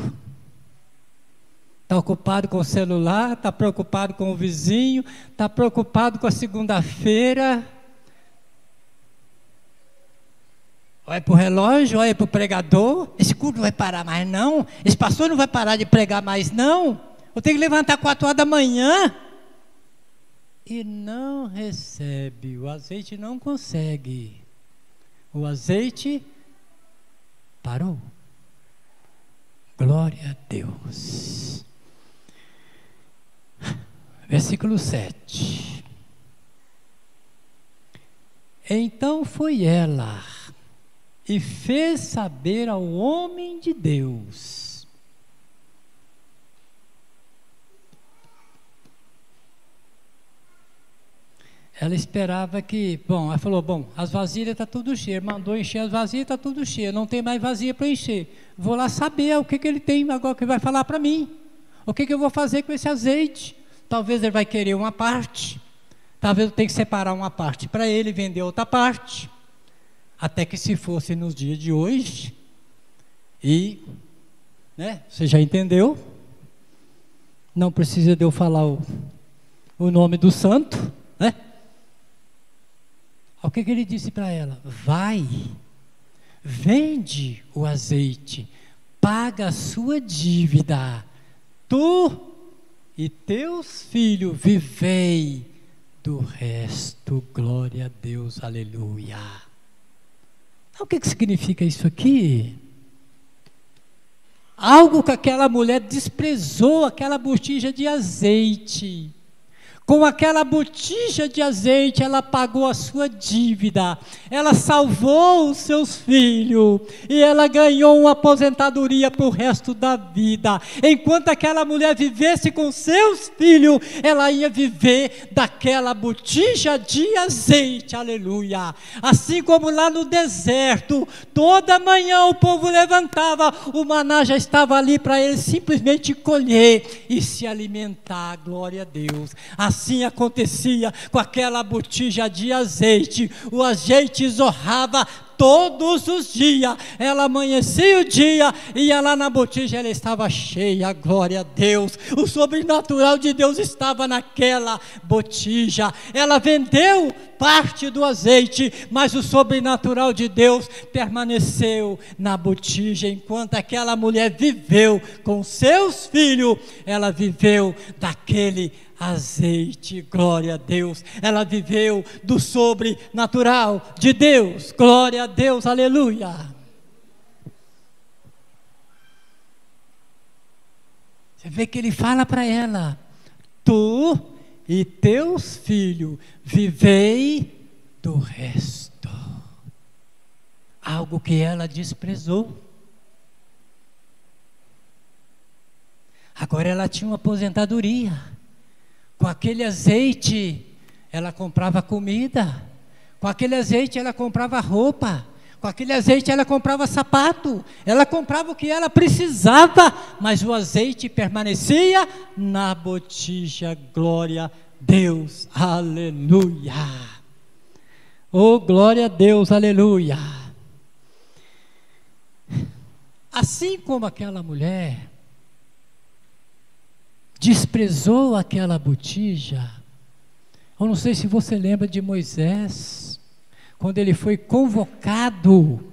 Está ocupado com o celular, está preocupado com o vizinho, está preocupado com a segunda-feira. Olha para o relógio, olha para o pregador. Esse culto não vai parar mais, não. Esse pastor não vai parar de pregar mais, não. Eu tenho que levantar quatro horas da manhã. E não recebe. O azeite não consegue. O azeite parou. Glória a Deus. Versículo 7. Então foi ela e fez saber ao homem de Deus. Ela esperava que, bom, ela falou, bom, as vasilhas estão tá tudo cheias, mandou encher as vasilhas, está tudo cheio, não tem mais vasilha para encher. Vou lá saber o que, que ele tem agora que vai falar para mim. O que, que eu vou fazer com esse azeite? Talvez ele vai querer uma parte, talvez eu tenha que separar uma parte para ele, vender outra parte. Até que se fosse nos dias de hoje, e, né, você já entendeu? Não precisa de eu falar o, o nome do santo, né? O que, que ele disse para ela? Vai, vende o azeite, paga a sua dívida, tu e teus filhos vivei do resto, glória a Deus, aleluia. O que, que significa isso aqui? Algo que aquela mulher desprezou, aquela botija de azeite. Com aquela botija de azeite, ela pagou a sua dívida, ela salvou os seus filhos e ela ganhou uma aposentadoria para o resto da vida. Enquanto aquela mulher vivesse com seus filhos, ela ia viver daquela botija de azeite, aleluia. Assim como lá no deserto, toda manhã o povo levantava, o maná já estava ali para eles simplesmente colher e se alimentar, glória a Deus. Assim assim acontecia com aquela botija de azeite. O azeite zorrava todos os dias. Ela amanhecia o dia, ia lá na botija, ela estava cheia, glória a Deus. O sobrenatural de Deus estava naquela botija. Ela vendeu parte do azeite, mas o sobrenatural de Deus permaneceu na botija. Enquanto aquela mulher viveu com seus filhos, ela viveu daquele azeite, glória a Deus. Ela viveu do sobrenatural de Deus, glória a Deus, aleluia. Você vê que ele fala para ela: Tu e teus filhos vivei do resto. Algo que ela desprezou. Agora ela tinha uma aposentadoria. Com aquele azeite, ela comprava comida. Com aquele azeite, ela comprava roupa. Com aquele azeite, ela comprava sapato. Ela comprava o que ela precisava. Mas o azeite permanecia na botija. Glória a Deus. Aleluia. Oh, glória a Deus. Aleluia. Assim como aquela mulher desprezou aquela botija. Eu não sei se você lembra de Moisés, quando ele foi convocado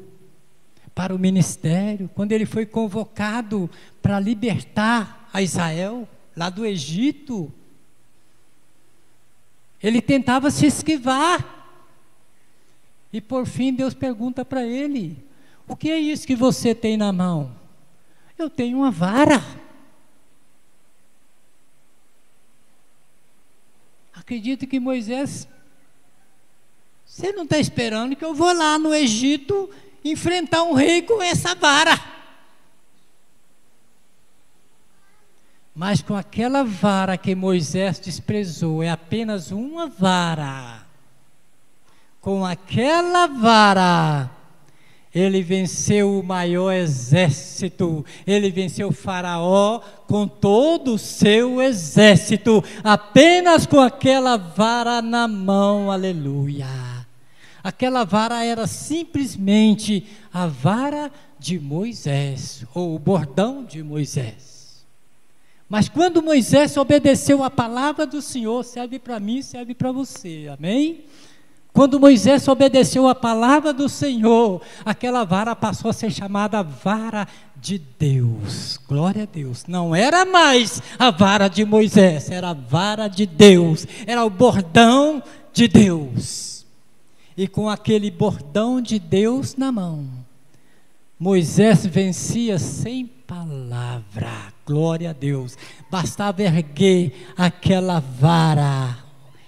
para o ministério, quando ele foi convocado para libertar a Israel lá do Egito. Ele tentava se esquivar. E por fim Deus pergunta para ele: O que é isso que você tem na mão? Eu tenho uma vara. Acredito que Moisés, você não está esperando que eu vou lá no Egito enfrentar um rei com essa vara. Mas com aquela vara que Moisés desprezou, é apenas uma vara. Com aquela vara, ele venceu o maior exército, ele venceu Faraó com todo o seu exército, apenas com aquela vara na mão, aleluia. Aquela vara era simplesmente a vara de Moisés, ou o bordão de Moisés. Mas quando Moisés obedeceu a palavra do Senhor, serve para mim, serve para você, amém? Quando Moisés obedeceu a palavra do Senhor, aquela vara passou a ser chamada vara de Deus. Glória a Deus. Não era mais a vara de Moisés, era a vara de Deus, era o bordão de Deus. E com aquele bordão de Deus na mão, Moisés vencia sem palavra. Glória a Deus. Bastava erguer aquela vara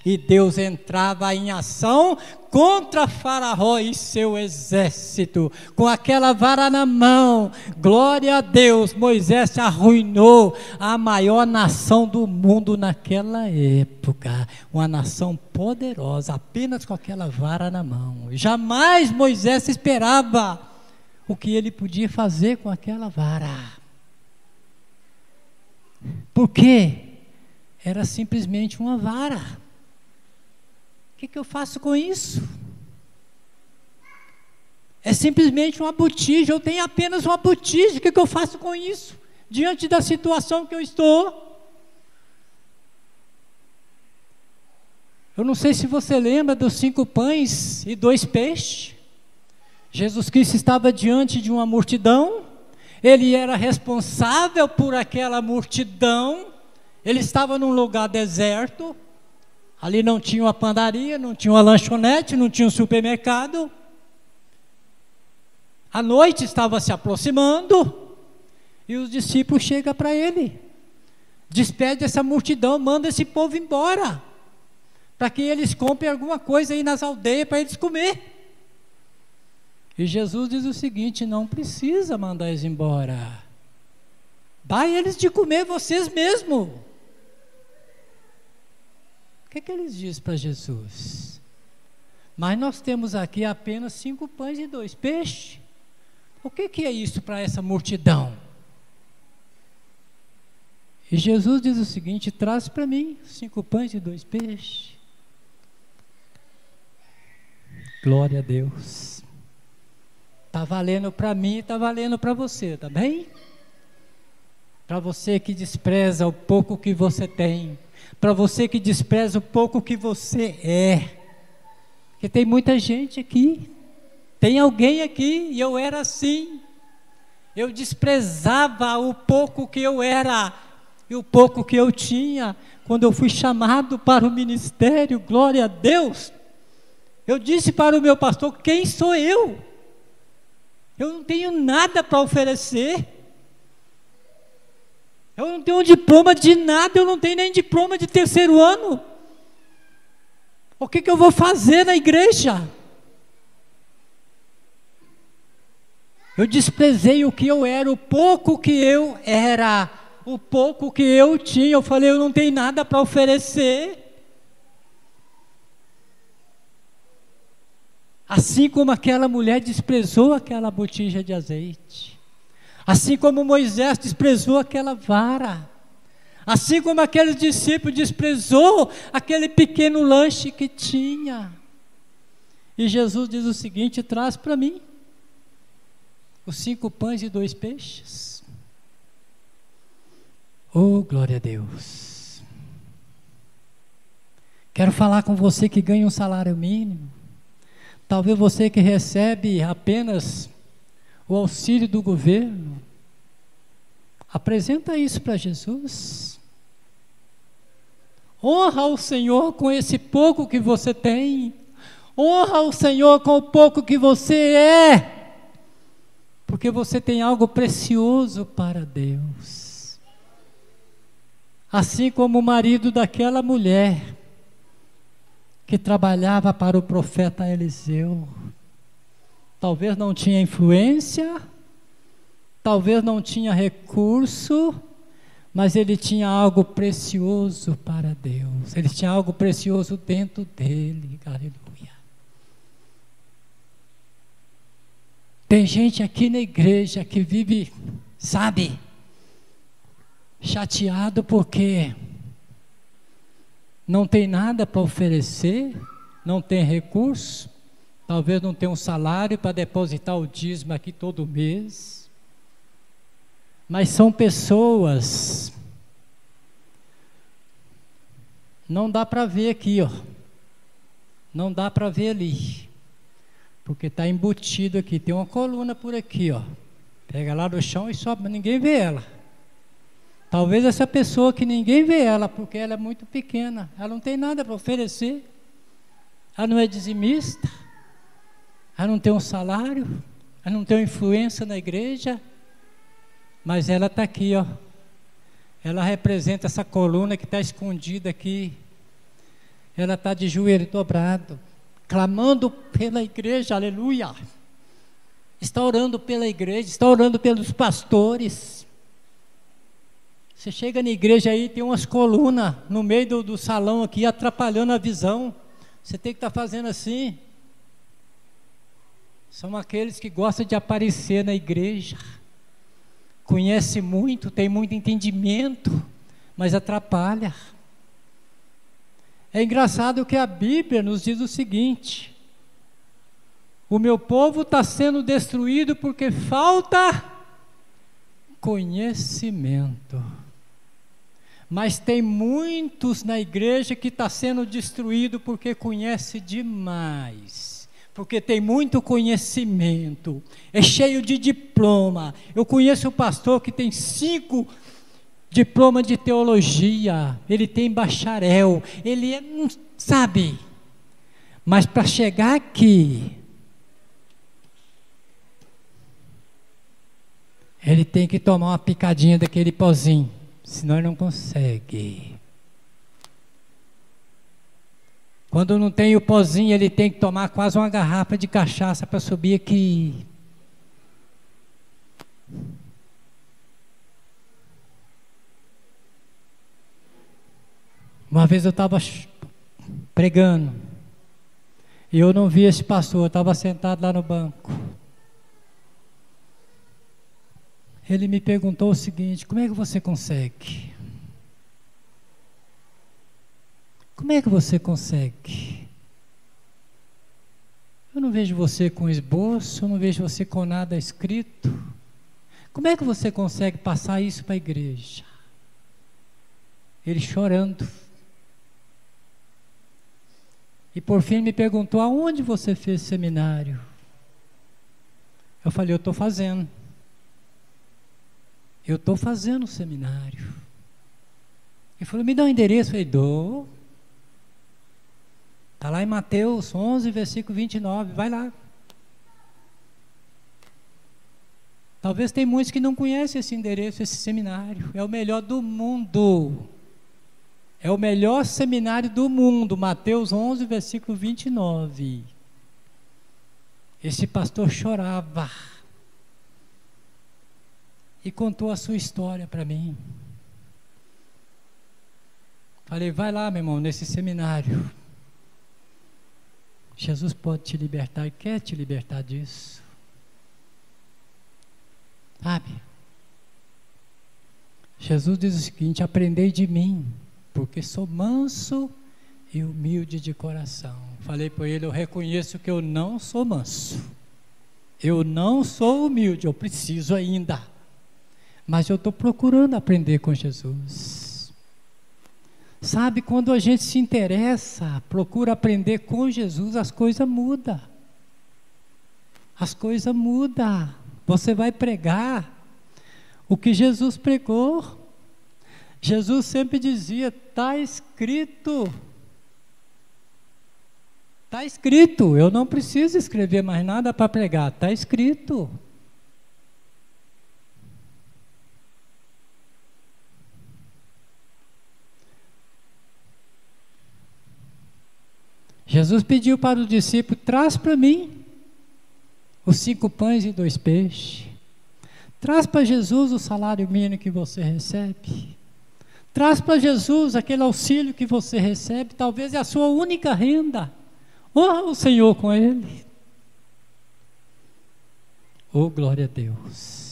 e Deus entrava em ação contra Faraó e seu exército, com aquela vara na mão. Glória a Deus, Moisés arruinou a maior nação do mundo naquela época, uma nação poderosa, apenas com aquela vara na mão. Jamais Moisés esperava o que ele podia fazer com aquela vara. Porque era simplesmente uma vara. O que, que eu faço com isso? É simplesmente uma botija, eu tenho apenas uma botija, o que, que eu faço com isso? Diante da situação que eu estou. Eu não sei se você lembra dos cinco pães e dois peixes. Jesus Cristo estava diante de uma multidão, ele era responsável por aquela multidão, ele estava num lugar deserto, ali não tinha uma padaria, não tinha uma lanchonete, não tinha um supermercado. A noite estava se aproximando e os discípulos chegam para ele, despede essa multidão, manda esse povo embora, para que eles comprem alguma coisa aí nas aldeias para eles comer. E Jesus diz o seguinte: não precisa mandar eles embora. Dá eles de comer vocês mesmos. Que, que eles dizem para Jesus? Mas nós temos aqui apenas cinco pães e dois peixes. O que, que é isso para essa multidão? E Jesus diz o seguinte: traz para mim cinco pães e dois peixes. Glória a Deus. Está valendo para mim e está valendo para você, tá bem? Para você que despreza o pouco que você tem, para você que despreza o pouco que você é. Porque tem muita gente aqui, tem alguém aqui e eu era assim. Eu desprezava o pouco que eu era e o pouco que eu tinha quando eu fui chamado para o ministério, glória a Deus. Eu disse para o meu pastor: quem sou eu? Eu não tenho nada para oferecer. Eu não tenho um diploma de nada, eu não tenho nem diploma de terceiro ano. O que, que eu vou fazer na igreja? Eu desprezei o que eu era, o pouco que eu era, o pouco que eu tinha. Eu falei, eu não tenho nada para oferecer. Assim como aquela mulher desprezou aquela botija de azeite. Assim como Moisés desprezou aquela vara. Assim como aquele discípulo desprezou aquele pequeno lanche que tinha. E Jesus diz o seguinte: traz para mim os cinco pães e dois peixes. Oh, glória a Deus. Quero falar com você que ganha um salário mínimo. Talvez você que recebe apenas o auxílio do governo, apresenta isso para Jesus. Honra o Senhor com esse pouco que você tem. Honra o Senhor com o pouco que você é. Porque você tem algo precioso para Deus. Assim como o marido daquela mulher que trabalhava para o profeta Eliseu. Talvez não tinha influência, talvez não tinha recurso, mas ele tinha algo precioso para Deus, ele tinha algo precioso dentro dele, aleluia. Tem gente aqui na igreja que vive, sabe, chateado porque não tem nada para oferecer, não tem recurso, talvez não tenha um salário para depositar o dízimo aqui todo mês. Mas são pessoas. Não dá para ver aqui, ó. Não dá para ver ali. Porque está embutido aqui. Tem uma coluna por aqui, ó. Pega lá do chão e sobe, ninguém vê ela. Talvez essa pessoa que ninguém vê ela, porque ela é muito pequena, ela não tem nada para oferecer, ela não é dizimista, ela não tem um salário, ela não tem influência na igreja, mas ela está aqui, ó. Ela representa essa coluna que está escondida aqui. Ela está de joelho dobrado, clamando pela igreja, aleluia. Está orando pela igreja, está orando pelos pastores. Você chega na igreja aí, tem umas colunas no meio do, do salão aqui, atrapalhando a visão. Você tem que estar tá fazendo assim. São aqueles que gostam de aparecer na igreja conhece muito, tem muito entendimento, mas atrapalha. É engraçado que a Bíblia nos diz o seguinte: o meu povo está sendo destruído porque falta conhecimento. Mas tem muitos na igreja que está sendo destruído porque conhece demais porque tem muito conhecimento, é cheio de diploma. Eu conheço um pastor que tem cinco diplomas de teologia, ele tem bacharel, ele é, não sabe. Mas para chegar aqui, ele tem que tomar uma picadinha daquele pozinho, senão ele não consegue. Quando não tem o pozinho, ele tem que tomar quase uma garrafa de cachaça para subir aqui. Uma vez eu estava pregando, e eu não vi esse pastor, eu estava sentado lá no banco. Ele me perguntou o seguinte: como é que você consegue? Como é que você consegue? Eu não vejo você com esboço, eu não vejo você com nada escrito. Como é que você consegue passar isso para a igreja? Ele chorando. E por fim me perguntou: aonde você fez seminário? Eu falei: eu estou fazendo. Eu estou fazendo seminário. Ele falou: me dá o um endereço. Eu falei: dou. Está lá em Mateus 11, versículo 29. Vai lá. Talvez tem muitos que não conhecem esse endereço, esse seminário. É o melhor do mundo. É o melhor seminário do mundo. Mateus 11, versículo 29. Esse pastor chorava e contou a sua história para mim. Falei, vai lá, meu irmão, nesse seminário. Jesus pode te libertar e quer te libertar disso. Sabe? Jesus diz o seguinte: aprendei de mim, porque sou manso e humilde de coração. Falei para ele: eu reconheço que eu não sou manso, eu não sou humilde, eu preciso ainda, mas eu estou procurando aprender com Jesus. Sabe, quando a gente se interessa, procura aprender com Jesus, as coisas mudam. As coisas mudam. Você vai pregar o que Jesus pregou. Jesus sempre dizia: está escrito. Está escrito, eu não preciso escrever mais nada para pregar, está escrito. Jesus pediu para o discípulo: traz para mim os cinco pães e dois peixes. Traz para Jesus o salário mínimo que você recebe. Traz para Jesus aquele auxílio que você recebe, talvez é a sua única renda. Honra o Senhor com ele. Oh, glória a Deus.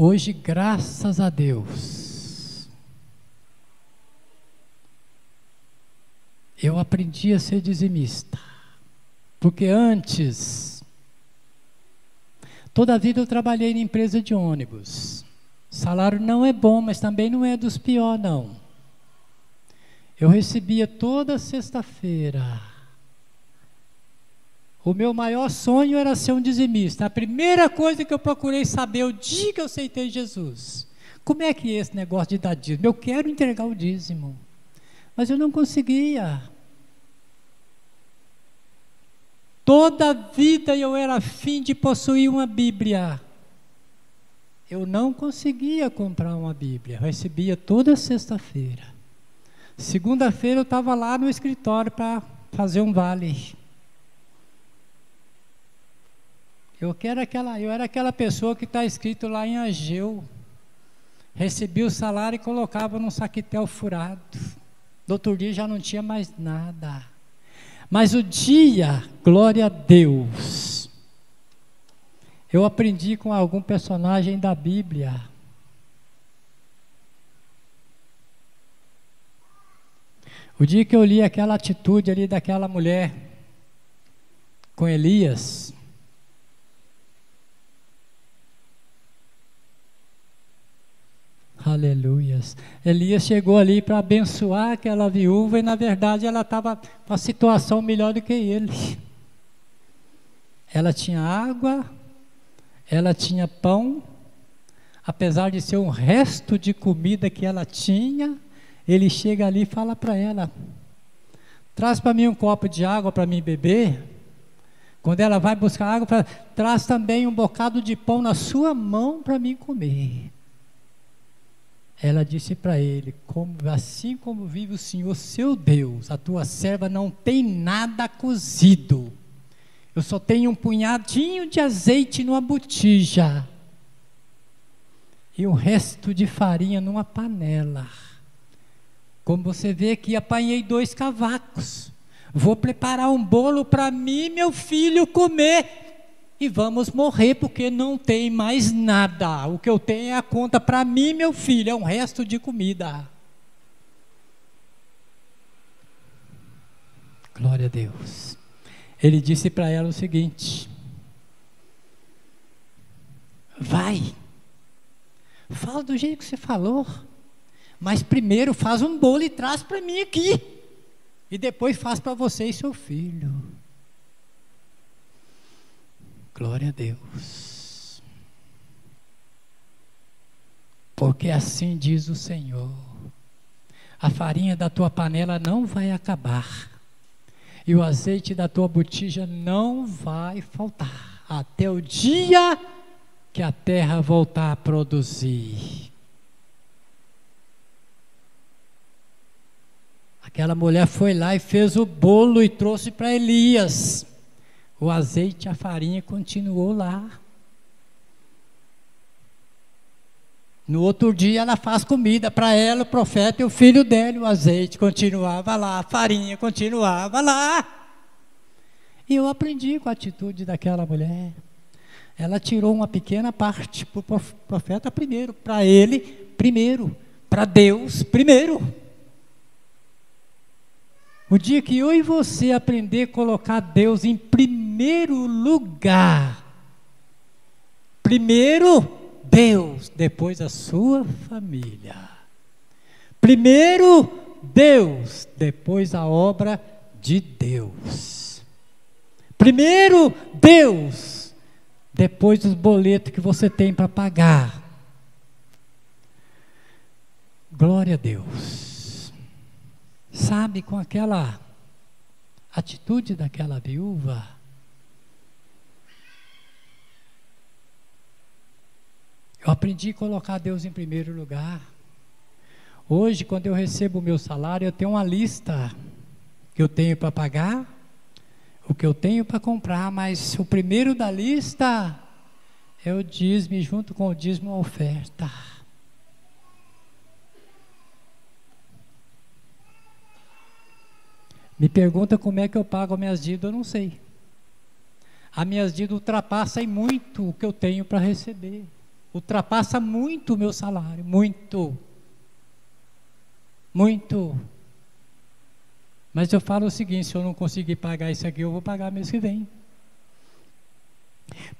Hoje, graças a Deus, eu aprendi a ser dizimista. Porque antes, toda a vida eu trabalhei em empresa de ônibus. Salário não é bom, mas também não é dos piores, não. Eu recebia toda sexta-feira. O meu maior sonho era ser um dizimista. A primeira coisa que eu procurei saber o dia que eu aceitei Jesus. Como é que é esse negócio de dar dízimo? Eu quero entregar o dízimo. Mas eu não conseguia. Toda a vida eu era afim de possuir uma Bíblia. Eu não conseguia comprar uma Bíblia. Eu recebia toda sexta-feira. Segunda-feira eu estava lá no escritório para fazer um vale. Eu, quero aquela, eu era aquela pessoa que está escrito lá em Ageu. Recebia o salário e colocava num saquitel furado. No outro dia já não tinha mais nada. Mas o dia, glória a Deus, eu aprendi com algum personagem da Bíblia O dia que eu li aquela atitude ali daquela mulher com Elias, Aleluias. Elias chegou ali para abençoar aquela viúva e na verdade ela estava com a situação melhor do que ele. Ela tinha água, ela tinha pão, apesar de ser um resto de comida que ela tinha, ele chega ali e fala para ela: traz para mim um copo de água para mim beber. Quando ela vai buscar água, fala, traz também um bocado de pão na sua mão para mim comer. Ela disse para ele: como, Assim como vive o Senhor seu Deus, a tua serva não tem nada cozido. Eu só tenho um punhadinho de azeite numa botija e o resto de farinha numa panela. Como você vê aqui, apanhei dois cavacos. Vou preparar um bolo para mim e meu filho comer. E vamos morrer porque não tem mais nada. O que eu tenho é a conta para mim meu filho, é um resto de comida. Glória a Deus. Ele disse para ela o seguinte: Vai, fala do jeito que você falou. Mas primeiro faz um bolo e traz para mim aqui. E depois faz para você e seu filho. Glória a Deus. Porque assim diz o Senhor: a farinha da tua panela não vai acabar, e o azeite da tua botija não vai faltar, até o dia que a terra voltar a produzir. Aquela mulher foi lá e fez o bolo e trouxe para Elias. O azeite a farinha continuou lá. No outro dia ela faz comida para ela, o profeta e o filho dele. O azeite continuava lá, a farinha continuava lá. E eu aprendi com a atitude daquela mulher. Ela tirou uma pequena parte para o profeta primeiro, para ele primeiro, para Deus primeiro. O dia que eu e você aprender a colocar Deus em primeiro lugar, primeiro Deus, depois a sua família. Primeiro Deus, depois a obra de Deus. Primeiro Deus, depois os boletos que você tem para pagar. Glória a Deus. Sabe, com aquela atitude daquela viúva, eu aprendi a colocar Deus em primeiro lugar. Hoje, quando eu recebo o meu salário, eu tenho uma lista que eu tenho para pagar, o que eu tenho para comprar, mas o primeiro da lista é o dízimo, junto com o dízimo a oferta. Me pergunta como é que eu pago as minhas dívidas, eu não sei. As minhas dívidas ultrapassam muito o que eu tenho para receber. Ultrapassa muito o meu salário, muito. Muito. Mas eu falo o seguinte: se eu não conseguir pagar isso aqui, eu vou pagar mês que vem.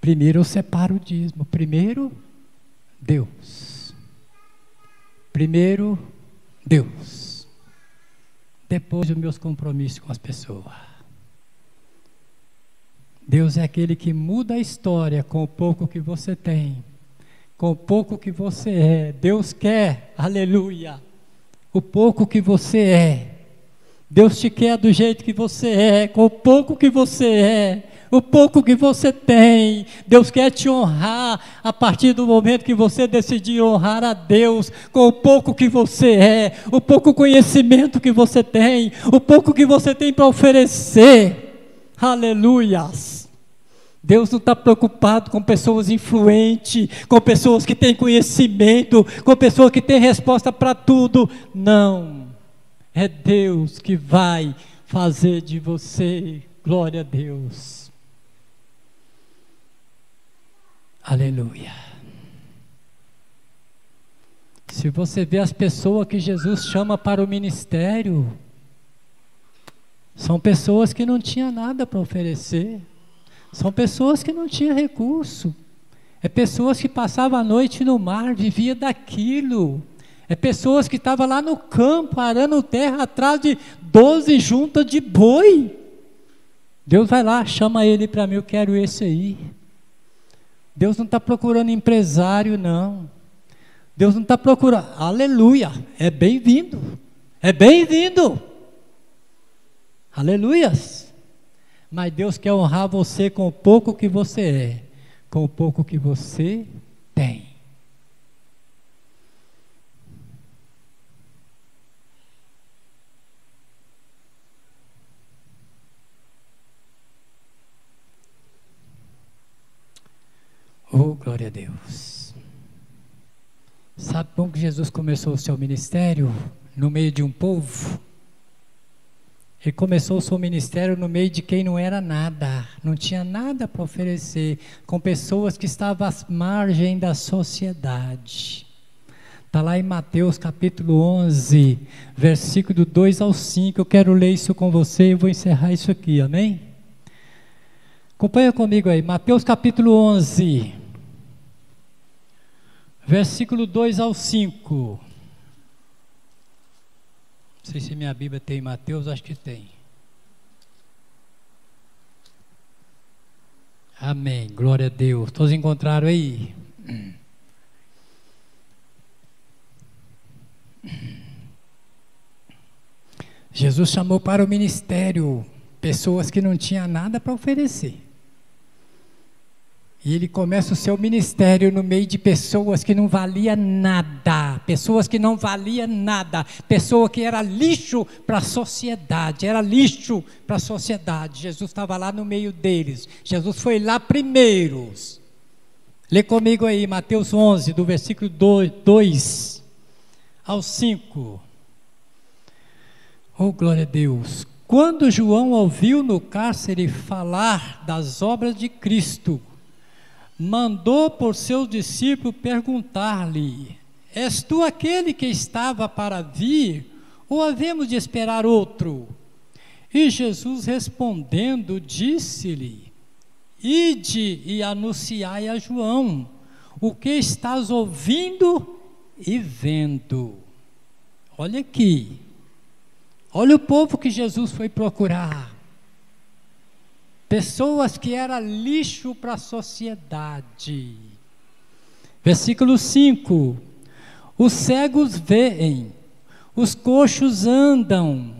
Primeiro eu separo o dízimo. Primeiro, Deus. Primeiro, Deus. Depois, os meus compromissos com as pessoas. Deus é aquele que muda a história com o pouco que você tem, com o pouco que você é. Deus quer, aleluia, o pouco que você é. Deus te quer do jeito que você é, com o pouco que você é o pouco que você tem. Deus quer te honrar a partir do momento que você decidir honrar a Deus com o pouco que você é, o pouco conhecimento que você tem, o pouco que você tem para oferecer. Aleluias. Deus não está preocupado com pessoas influentes, com pessoas que têm conhecimento, com pessoas que têm resposta para tudo. Não. É Deus que vai fazer de você. Glória a Deus. Aleluia. Se você vê as pessoas que Jesus chama para o ministério, são pessoas que não tinham nada para oferecer, são pessoas que não tinham recurso, é pessoas que passavam a noite no mar, vivia daquilo, é pessoas que estavam lá no campo, arando terra atrás de doze juntas de boi. Deus vai lá, chama ele para mim, eu quero esse aí. Deus não está procurando empresário, não. Deus não está procurando. Aleluia! É bem-vindo. É bem-vindo. Aleluias! Mas Deus quer honrar você com o pouco que você é, com o pouco que você tem. Oh, glória a Deus. Sabe como que Jesus começou o seu ministério? No meio de um povo? Ele começou o seu ministério no meio de quem não era nada, não tinha nada para oferecer, com pessoas que estavam à margem da sociedade. Está lá em Mateus capítulo 11, versículo 2 ao 5. Eu quero ler isso com você e vou encerrar isso aqui, amém? Acompanha comigo aí, Mateus capítulo 11, versículo 2 ao 5. Não sei se minha Bíblia tem Mateus, acho que tem. Amém, glória a Deus. Todos encontraram aí? Jesus chamou para o ministério pessoas que não tinham nada para oferecer. E ele começa o seu ministério no meio de pessoas que não valia nada, pessoas que não valia nada, pessoa que era lixo para a sociedade, era lixo para a sociedade. Jesus estava lá no meio deles. Jesus foi lá primeiros. Lê comigo aí Mateus 11, do versículo 2 ao 5. Oh, glória a Deus. Quando João ouviu no cárcere falar das obras de Cristo, mandou por seu discípulo perguntar-lhe: És tu aquele que estava para vir, ou havemos de esperar outro? E Jesus respondendo, disse-lhe: Ide e anunciai a João o que estás ouvindo e vendo. Olha aqui, olha o povo que Jesus foi procurar. Pessoas que era lixo para a sociedade. Versículo 5: Os cegos veem, os coxos andam,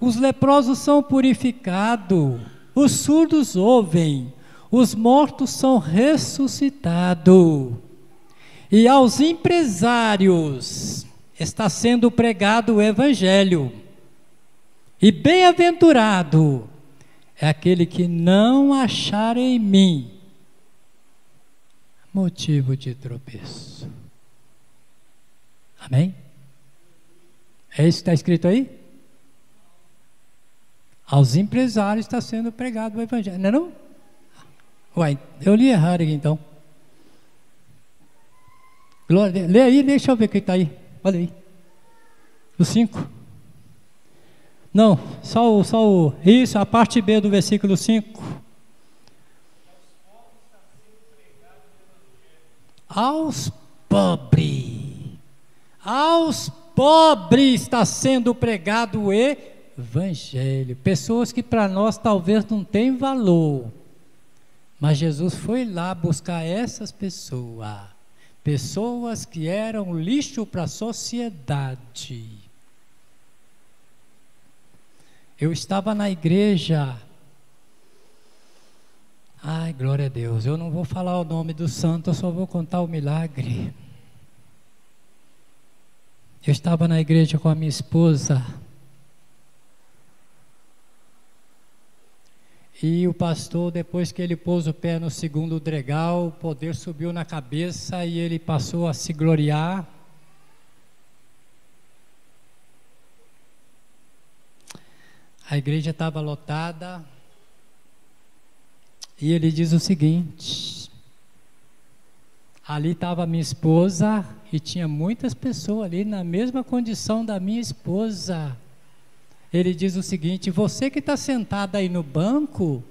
os leprosos são purificados, os surdos ouvem, os mortos são ressuscitados. E aos empresários está sendo pregado o evangelho. E bem-aventurado é aquele que não achar em mim motivo de tropeço. Amém? É isso que está escrito aí? Aos empresários está sendo pregado o Evangelho, não é não? Uai, eu li errado aqui então. Glória, lê aí, deixa eu ver o que está aí. Olha aí. O 5. Não, só o, só o. Isso, a parte B do versículo 5. Aos pobres. Aos pobres está sendo pregado o evangelho. Pessoas que para nós talvez não têm valor. Mas Jesus foi lá buscar essas pessoas. Pessoas que eram lixo para a sociedade. Eu estava na igreja. Ai, glória a Deus. Eu não vou falar o nome do santo, eu só vou contar o milagre. Eu estava na igreja com a minha esposa. E o pastor, depois que ele pôs o pé no segundo dregal, o poder subiu na cabeça e ele passou a se gloriar. A igreja estava lotada. E ele diz o seguinte: ali estava minha esposa e tinha muitas pessoas ali na mesma condição da minha esposa. Ele diz o seguinte: você que está sentado aí no banco,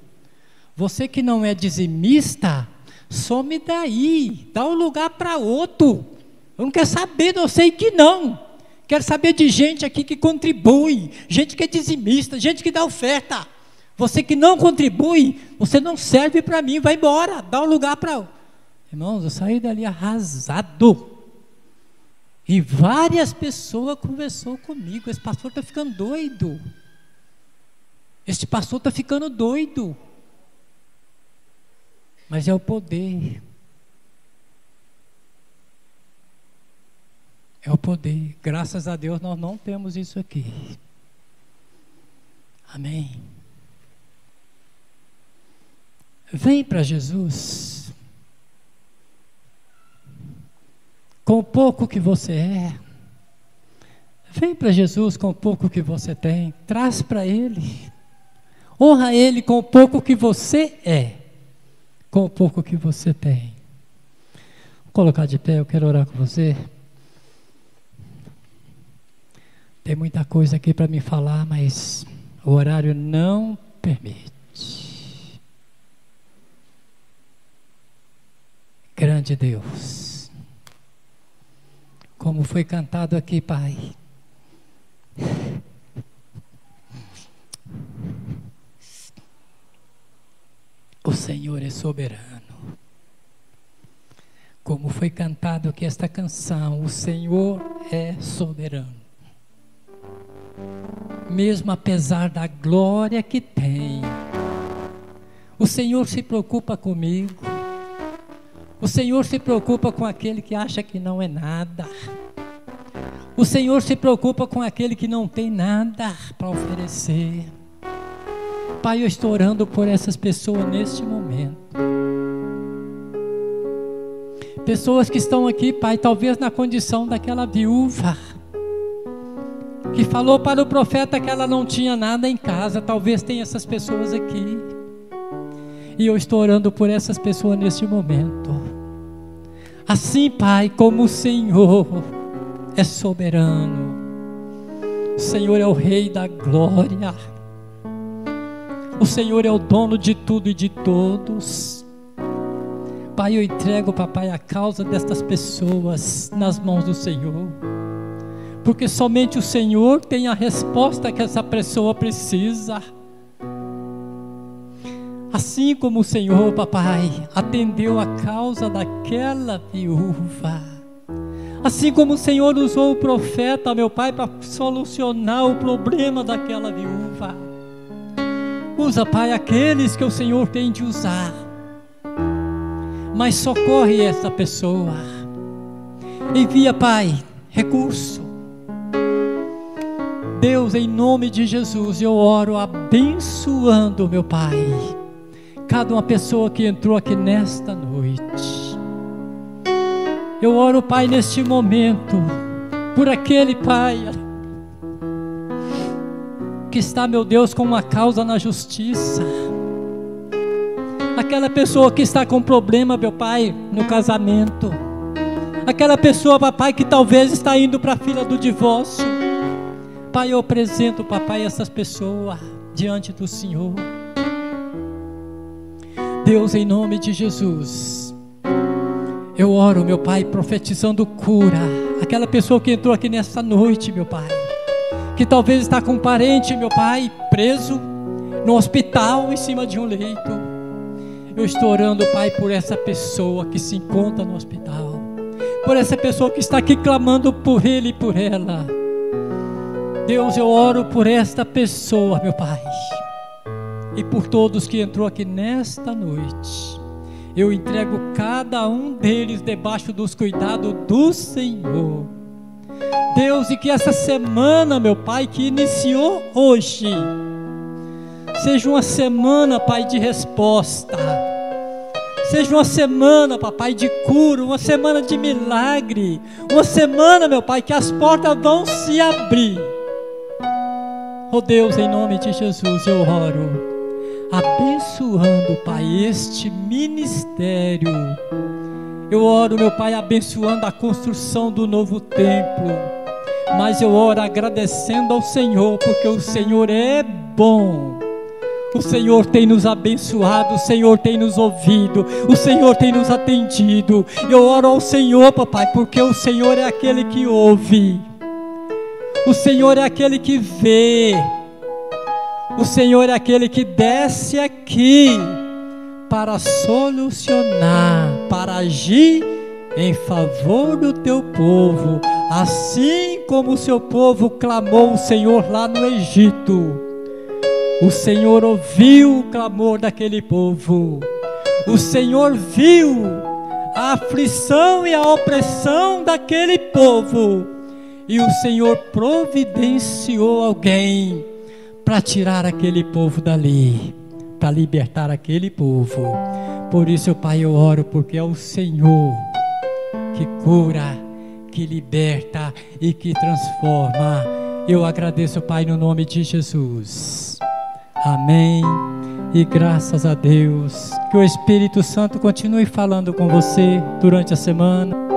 você que não é dizimista, some daí, dá um lugar para outro. Eu não quero saber, não sei que não. Quero saber de gente aqui que contribui, gente que é dizimista, gente que dá oferta. Você que não contribui, você não serve para mim, vai embora, dá um lugar para. Irmãos, eu saí dali arrasado. E várias pessoas conversou comigo. Esse pastor está ficando doido. Este pastor está ficando doido. Mas é o poder. É o poder. Graças a Deus nós não temos isso aqui. Amém. Vem para Jesus. com o pouco que você é. Vem para Jesus com o pouco que você tem, traz para Ele. Honra Ele com o pouco que você é, com o pouco que você tem. Vou colocar de pé, eu quero orar com você. Tem muita coisa aqui para me falar, mas o horário não permite. Grande Deus como foi cantado aqui, Pai. O Senhor é soberano. Como foi cantado aqui esta canção, o Senhor é soberano. Mesmo apesar da glória que tem, o Senhor se preocupa comigo. O Senhor se preocupa com aquele que acha que não é nada. O Senhor se preocupa com aquele que não tem nada para oferecer. Pai, eu estou orando por essas pessoas neste momento. Pessoas que estão aqui, Pai, talvez na condição daquela viúva que falou para o profeta que ela não tinha nada em casa. Talvez tenha essas pessoas aqui. E eu estou orando por essas pessoas neste momento. Assim, Pai, como o Senhor é soberano, o Senhor é o Rei da glória, o Senhor é o dono de tudo e de todos. Pai, eu entrego, papai, a causa destas pessoas nas mãos do Senhor, porque somente o Senhor tem a resposta que essa pessoa precisa. Assim como o Senhor, papai, atendeu a causa daquela viúva. Assim como o Senhor usou o profeta, meu pai, para solucionar o problema daquela viúva. Usa, pai, aqueles que o Senhor tem de usar. Mas socorre essa pessoa. Envia, pai, recurso. Deus, em nome de Jesus, eu oro abençoando, meu Pai, cada uma pessoa que entrou aqui nesta noite. Eu oro, Pai, neste momento, por aquele Pai que está, meu Deus, com uma causa na justiça. Aquela pessoa que está com problema, meu Pai, no casamento. Aquela pessoa, papai, que talvez está indo para a fila do divórcio. Pai, eu apresento, papai, essas pessoas diante do Senhor. Deus, em nome de Jesus, eu oro, meu Pai, profetizando cura. Aquela pessoa que entrou aqui nessa noite, meu Pai, que talvez está com um parente, meu Pai, preso no hospital, em cima de um leito. Eu estou orando, Pai, por essa pessoa que se encontra no hospital, por essa pessoa que está aqui clamando por ele e por ela. Deus, eu oro por esta pessoa, meu Pai, e por todos que entrou aqui nesta noite. Eu entrego cada um deles debaixo dos cuidados do Senhor. Deus, e que essa semana, meu Pai, que iniciou hoje, seja uma semana, Pai, de resposta. Seja uma semana, papai, de cura, uma semana de milagre, uma semana, meu Pai, que as portas vão se abrir. Oh Deus, em nome de Jesus eu oro, abençoando, Pai, este ministério. Eu oro, meu Pai, abençoando a construção do novo templo. Mas eu oro agradecendo ao Senhor, porque o Senhor é bom. O Senhor tem nos abençoado, o Senhor tem nos ouvido, o Senhor tem nos atendido. Eu oro ao Senhor, papai, porque o Senhor é aquele que ouve, o Senhor é aquele que vê, o Senhor é aquele que desce aqui para solucionar, para agir em favor do teu povo, assim como o seu povo clamou o Senhor lá no Egito. O Senhor ouviu o clamor daquele povo. O Senhor viu a aflição e a opressão daquele povo. E o Senhor providenciou alguém para tirar aquele povo dali, para libertar aquele povo. Por isso, Pai, eu oro, porque é o Senhor que cura, que liberta e que transforma. Eu agradeço, Pai, no nome de Jesus. Amém. E graças a Deus. Que o Espírito Santo continue falando com você durante a semana.